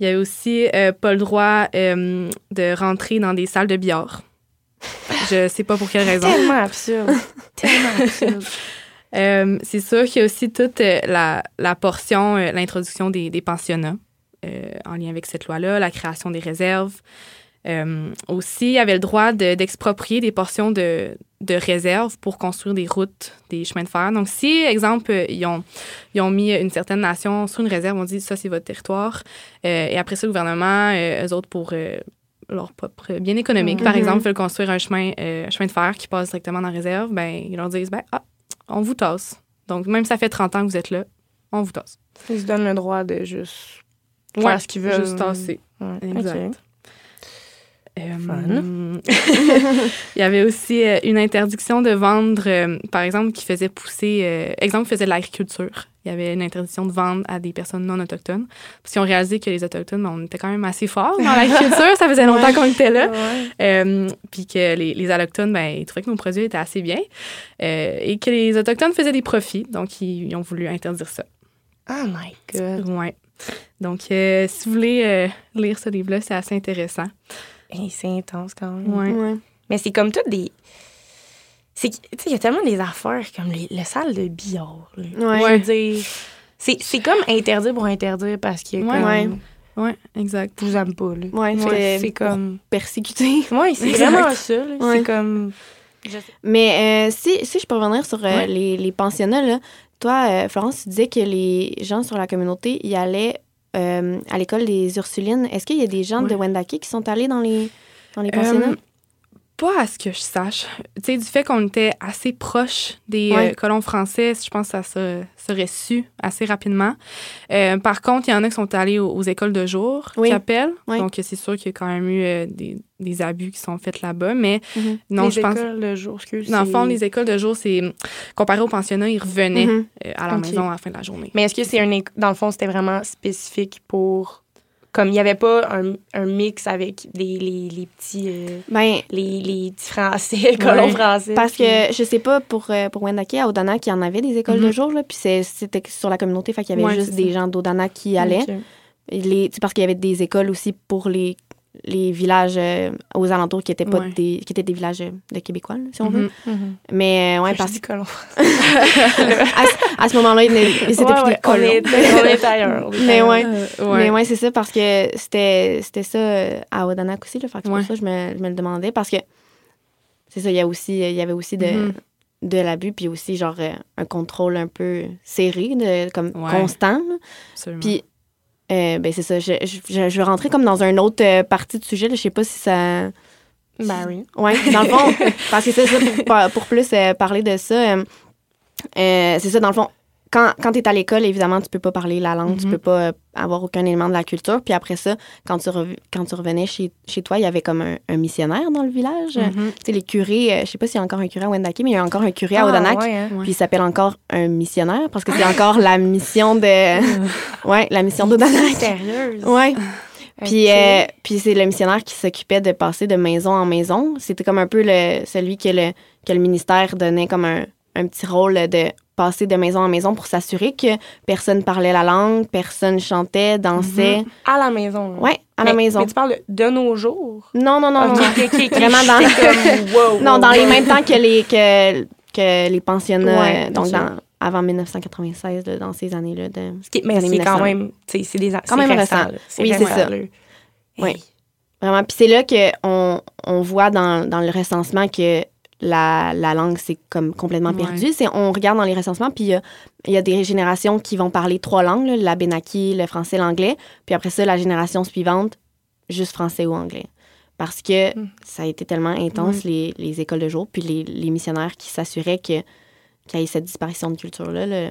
y avait aussi pas le droit de rentrer dans des salles de billard. Je sais pas pour quelle raison. Tellement absurde. (laughs) tellement absurde. Euh, c'est sûr qu'il y a aussi toute euh, la, la portion, euh, l'introduction des, des pensionnats en lien avec cette loi-là, la création des réserves. Aussi, il y avait le droit de- d'exproprier des portions de, de réserves pour construire des routes, des chemins de fer. Donc, si, exemple, ils ont, ils ont mis une certaine nation sur une réserve, on dit ça, c'est votre territoire. Euh, et après ça, le gouvernement, euh, eux autres, pour euh, leur propre bien économique, par Mhm. exemple, veulent construire un chemin, un chemin de fer qui passe directement dans la réserve, ben, ils leur disent, ben, ah, on vous tasse. Donc, même si ça fait 30 ans que vous êtes là, on vous tasse. Ils se donnent le droit de juste faire Ouais, ce qu'ils veulent. Juste tasser. Ouais, Exact. Euh, Fun. (laughs) il y avait aussi euh, une interdiction de vendre, euh, par exemple, qui faisait pousser, euh, exemple, faisait de l'agriculture. Il y avait une interdiction de vendre à des personnes non autochtones. Parce qu'ils ont réalisé que les autochtones, ben, on était quand même assez forts dans l'agriculture. (laughs) ça faisait longtemps qu'on était là. Ouais. Euh, puis que les, les allochtones, ben, ils trouvaient que nos produits étaient assez bien. Euh, et que les autochtones faisaient des profits. Donc, ils, ils ont voulu interdire ça. Oh my God. Ouais. Donc, euh, si vous voulez lire ce livre-là, c'est assez intéressant. Hey, c'est intense quand même. Ouais. Mais c'est comme toutes des. C'est que, tu sais, il y a tellement des affaires comme les, le salle de billard. Ouais. C'est, c'est comme interdire pour interdire parce que Ouais. comme, Ouais. Ouais, exact. vous aime pas. (laughs) Là. Ouais, c'est comme. persécuté. Ouais, c'est vraiment ça. C'est comme. je Mais euh, si, si je peux revenir sur euh, Ouais. les, les pensionnats, là, toi, euh, Florence, tu disais que les gens sur la communauté y allaient euh, à l'école des Ursulines. Est-ce qu'il y a des gens de. Wendake qui sont allés dans les, dans les pensionnats? Pas à ce que je sache. Tu sais, du fait qu'on était assez proche des Ouais. euh, colons français, je pense que ça se- serait su assez rapidement. Euh, par contre, il y en a qui sont allés aux, aux écoles de jour, Oui. qui appellent. Oui. Donc, c'est sûr qu'il y a quand même eu euh, des, des abus qui sont faits là-bas. Mais Mhm. non, les je pense. écoles de jour, excuse. Dans le fond, les écoles de jour, c'est comparé au pensionnat, ils revenaient Mhm. à la maison à la fin de la journée. Mais est-ce que c'est un. Dans le fond, c'était vraiment spécifique pour. Comme il n'y avait pas un, un mix avec des, les, les petits. euh, Ben, les, les petits français, les colons Ouais. français. parce puis- que je sais pas, pour, euh, pour Wendake, à Odanak, il y en avait des écoles Mhm. de jour, là, puis c'était sur la communauté, fait qu'il y avait Ouais, juste des ça. gens d'Odanak qui allaient. Ok. Et Les, parce qu'il y avait des écoles aussi pour les, les villages euh, aux alentours qui étaient pas Ouais. des qui étaient des villages euh, de Québécois, là, si on veut. Mhm. Mhm. Mais euh, ouais, parce colons. (laughs) à, ce- à ce moment-là, étaient Ouais, plus ouais, des colons. On est, on est ailleurs. on est Mais ailleurs. ouais. Mais ouais, c'est ça, parce que c'était c'était ça à Odanak aussi. Là, fait que pour ça que je me, je me le demandais. Parce que c'est ça, il y, a aussi, il y avait aussi de, Mhm. de l'abus, puis aussi genre un contrôle un peu serré, de, comme Ouais. constant. Puis, euh, ben c'est ça, je, je, je- vais rentrer comme dans une autre euh, partie du sujet. Là, je sais pas si ça. Barry. Oui, dans le fond, (laughs) parce que c'est ça, pour, pour plus euh, parler de ça, c'est ça, dans le fond, quand, quand tu es à l'école, évidemment, tu peux pas parler la langue, tu Mhm. peux pas euh, avoir aucun élément de la culture. Puis après ça, quand tu, rev- quand tu revenais chez, chez toi, il y avait comme un, un missionnaire dans le village. Mhm. Tu sais, les curés, euh, je sais pas s'il y a encore un curé à Wendake, mais il y a encore un curé à Ah, Odanak. ouais, hein. Puis il s'appelle encore un missionnaire parce que c'est encore la mission de. (laughs) Ouais, la mission d'Odanak. Sérieuse. Ouais. (laughs) Puis, euh, puis c'est le missionnaire qui s'occupait de passer de maison en maison. C'était comme un peu le, celui que le, que le ministère donnait comme un, un petit rôle de passer de maison en maison pour s'assurer que personne parlait la langue, personne chantait, dansait. À la maison. Ouais, à la Mais- maison. Mais tu parles de, nos jours? Non, non, non. Vraiment dans- J'étais comme, (laughs) wow, Non, wow, dans les mêmes temps que les, que, que les pensionnats, Ouais, euh, donc dans, avant 1996, là, dans ces années-là. De... Mais c'est quand 1900. même, c'est des Quand même récent. Oui, c'est ça. Hey. Vraiment. Puis c'est là qu'on on voit dans, dans le recensement que la, la langue s'est comme complètement perdue. C'est On regarde dans les recensements, puis il y, a des générations qui vont parler trois langues, là, la Benaki, le français, l'anglais. Puis après ça, la génération suivante, juste français ou anglais. Parce que hmm. ça a été tellement intense, les, les, écoles de jour, puis les, les missionnaires qui s'assuraient qu'il y ait cette disparition de culture-là.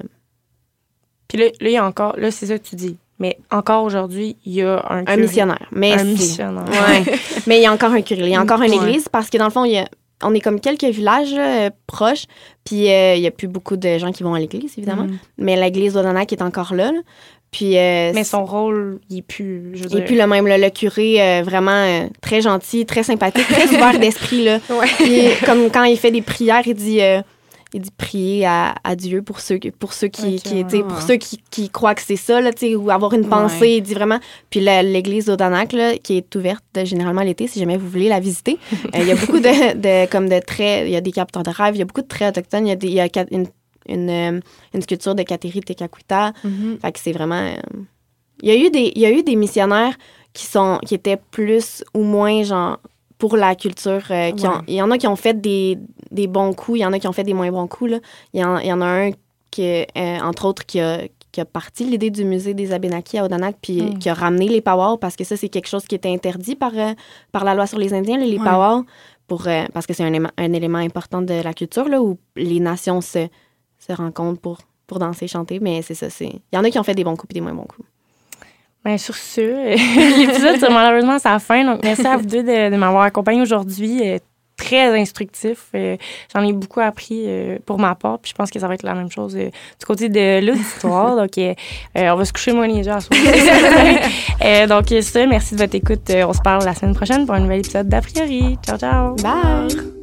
Puis là, il y a encore, là, c'est ça que tu dis. Mais encore aujourd'hui, il y a un, un missionnaire. Mais un missionnaire. Ouais. (laughs) mais il y a encore un curé, il y a encore une église parce que dans le fond, il y a, on est comme quelques villages euh, proches, puis euh, il n'y a plus beaucoup de gens qui vont à l'église, évidemment. Mm. Mais l'église d'Onanak est encore là. Puis, euh, mais son rôle, il n'est plus. Je il n'est plus le même. Le curé, vraiment très gentil, très sympathique, très (laughs) ouvert d'esprit. Là. comme quand il fait des prières, il dit il dit prier à, Dieu pour ceux, pour ceux qui, pour ceux qui, qui, croient que c'est ça, là, ou avoir une pensée. Il dit vraiment. Puis l'église d'Odanak, qui est ouverte généralement l'été, si jamais vous voulez la visiter, (laughs) euh, il y a beaucoup de, de, comme de traits, il y a des capteurs de rêve, il y a beaucoup de traits autochtones, il y a, des, il y a une, une, euh, une, sculpture de Kateri Tekakwita. Mm-hmm. Fait que c'est vraiment. Euh, il y, a eu des, y a eu des missionnaires qui, sont, qui étaient plus ou moins genre pour la culture. Euh, qui il y en a qui ont fait des, des, bons coups, il y en a qui ont fait des moins bons coups. Là. Il, y en, il y en a un, qui, euh, entre autres, qui a, qui a parti l'idée du musée des Abénakis à Odanak, puis mm. qui a ramené les powwows, parce que ça, c'est quelque chose qui était interdit par, euh, par la loi sur les Indiens, les powwows, pour, parce que c'est un, un, élément important de la culture, là, où les nations se, se rencontrent pour, pour danser, chanter. Mais c'est ça, c'est... Il y en a qui ont fait des bons coups et des moins bons coups. Bien, sur ce, (laughs) l'épisode c'est malheureusement à sa fin. Donc, merci à vous deux de, m'avoir accompagné aujourd'hui. Euh, très instructif. Euh, j'en ai beaucoup appris euh, pour ma part. Puis je pense que ça va être la même chose du côté de l'auditoire. (laughs) donc, on va se coucher moins les à soir. (laughs) donc, ça, merci de votre écoute. on se parle la semaine prochaine pour un nouvel épisode d'A priori. Ciao, ciao. Bye.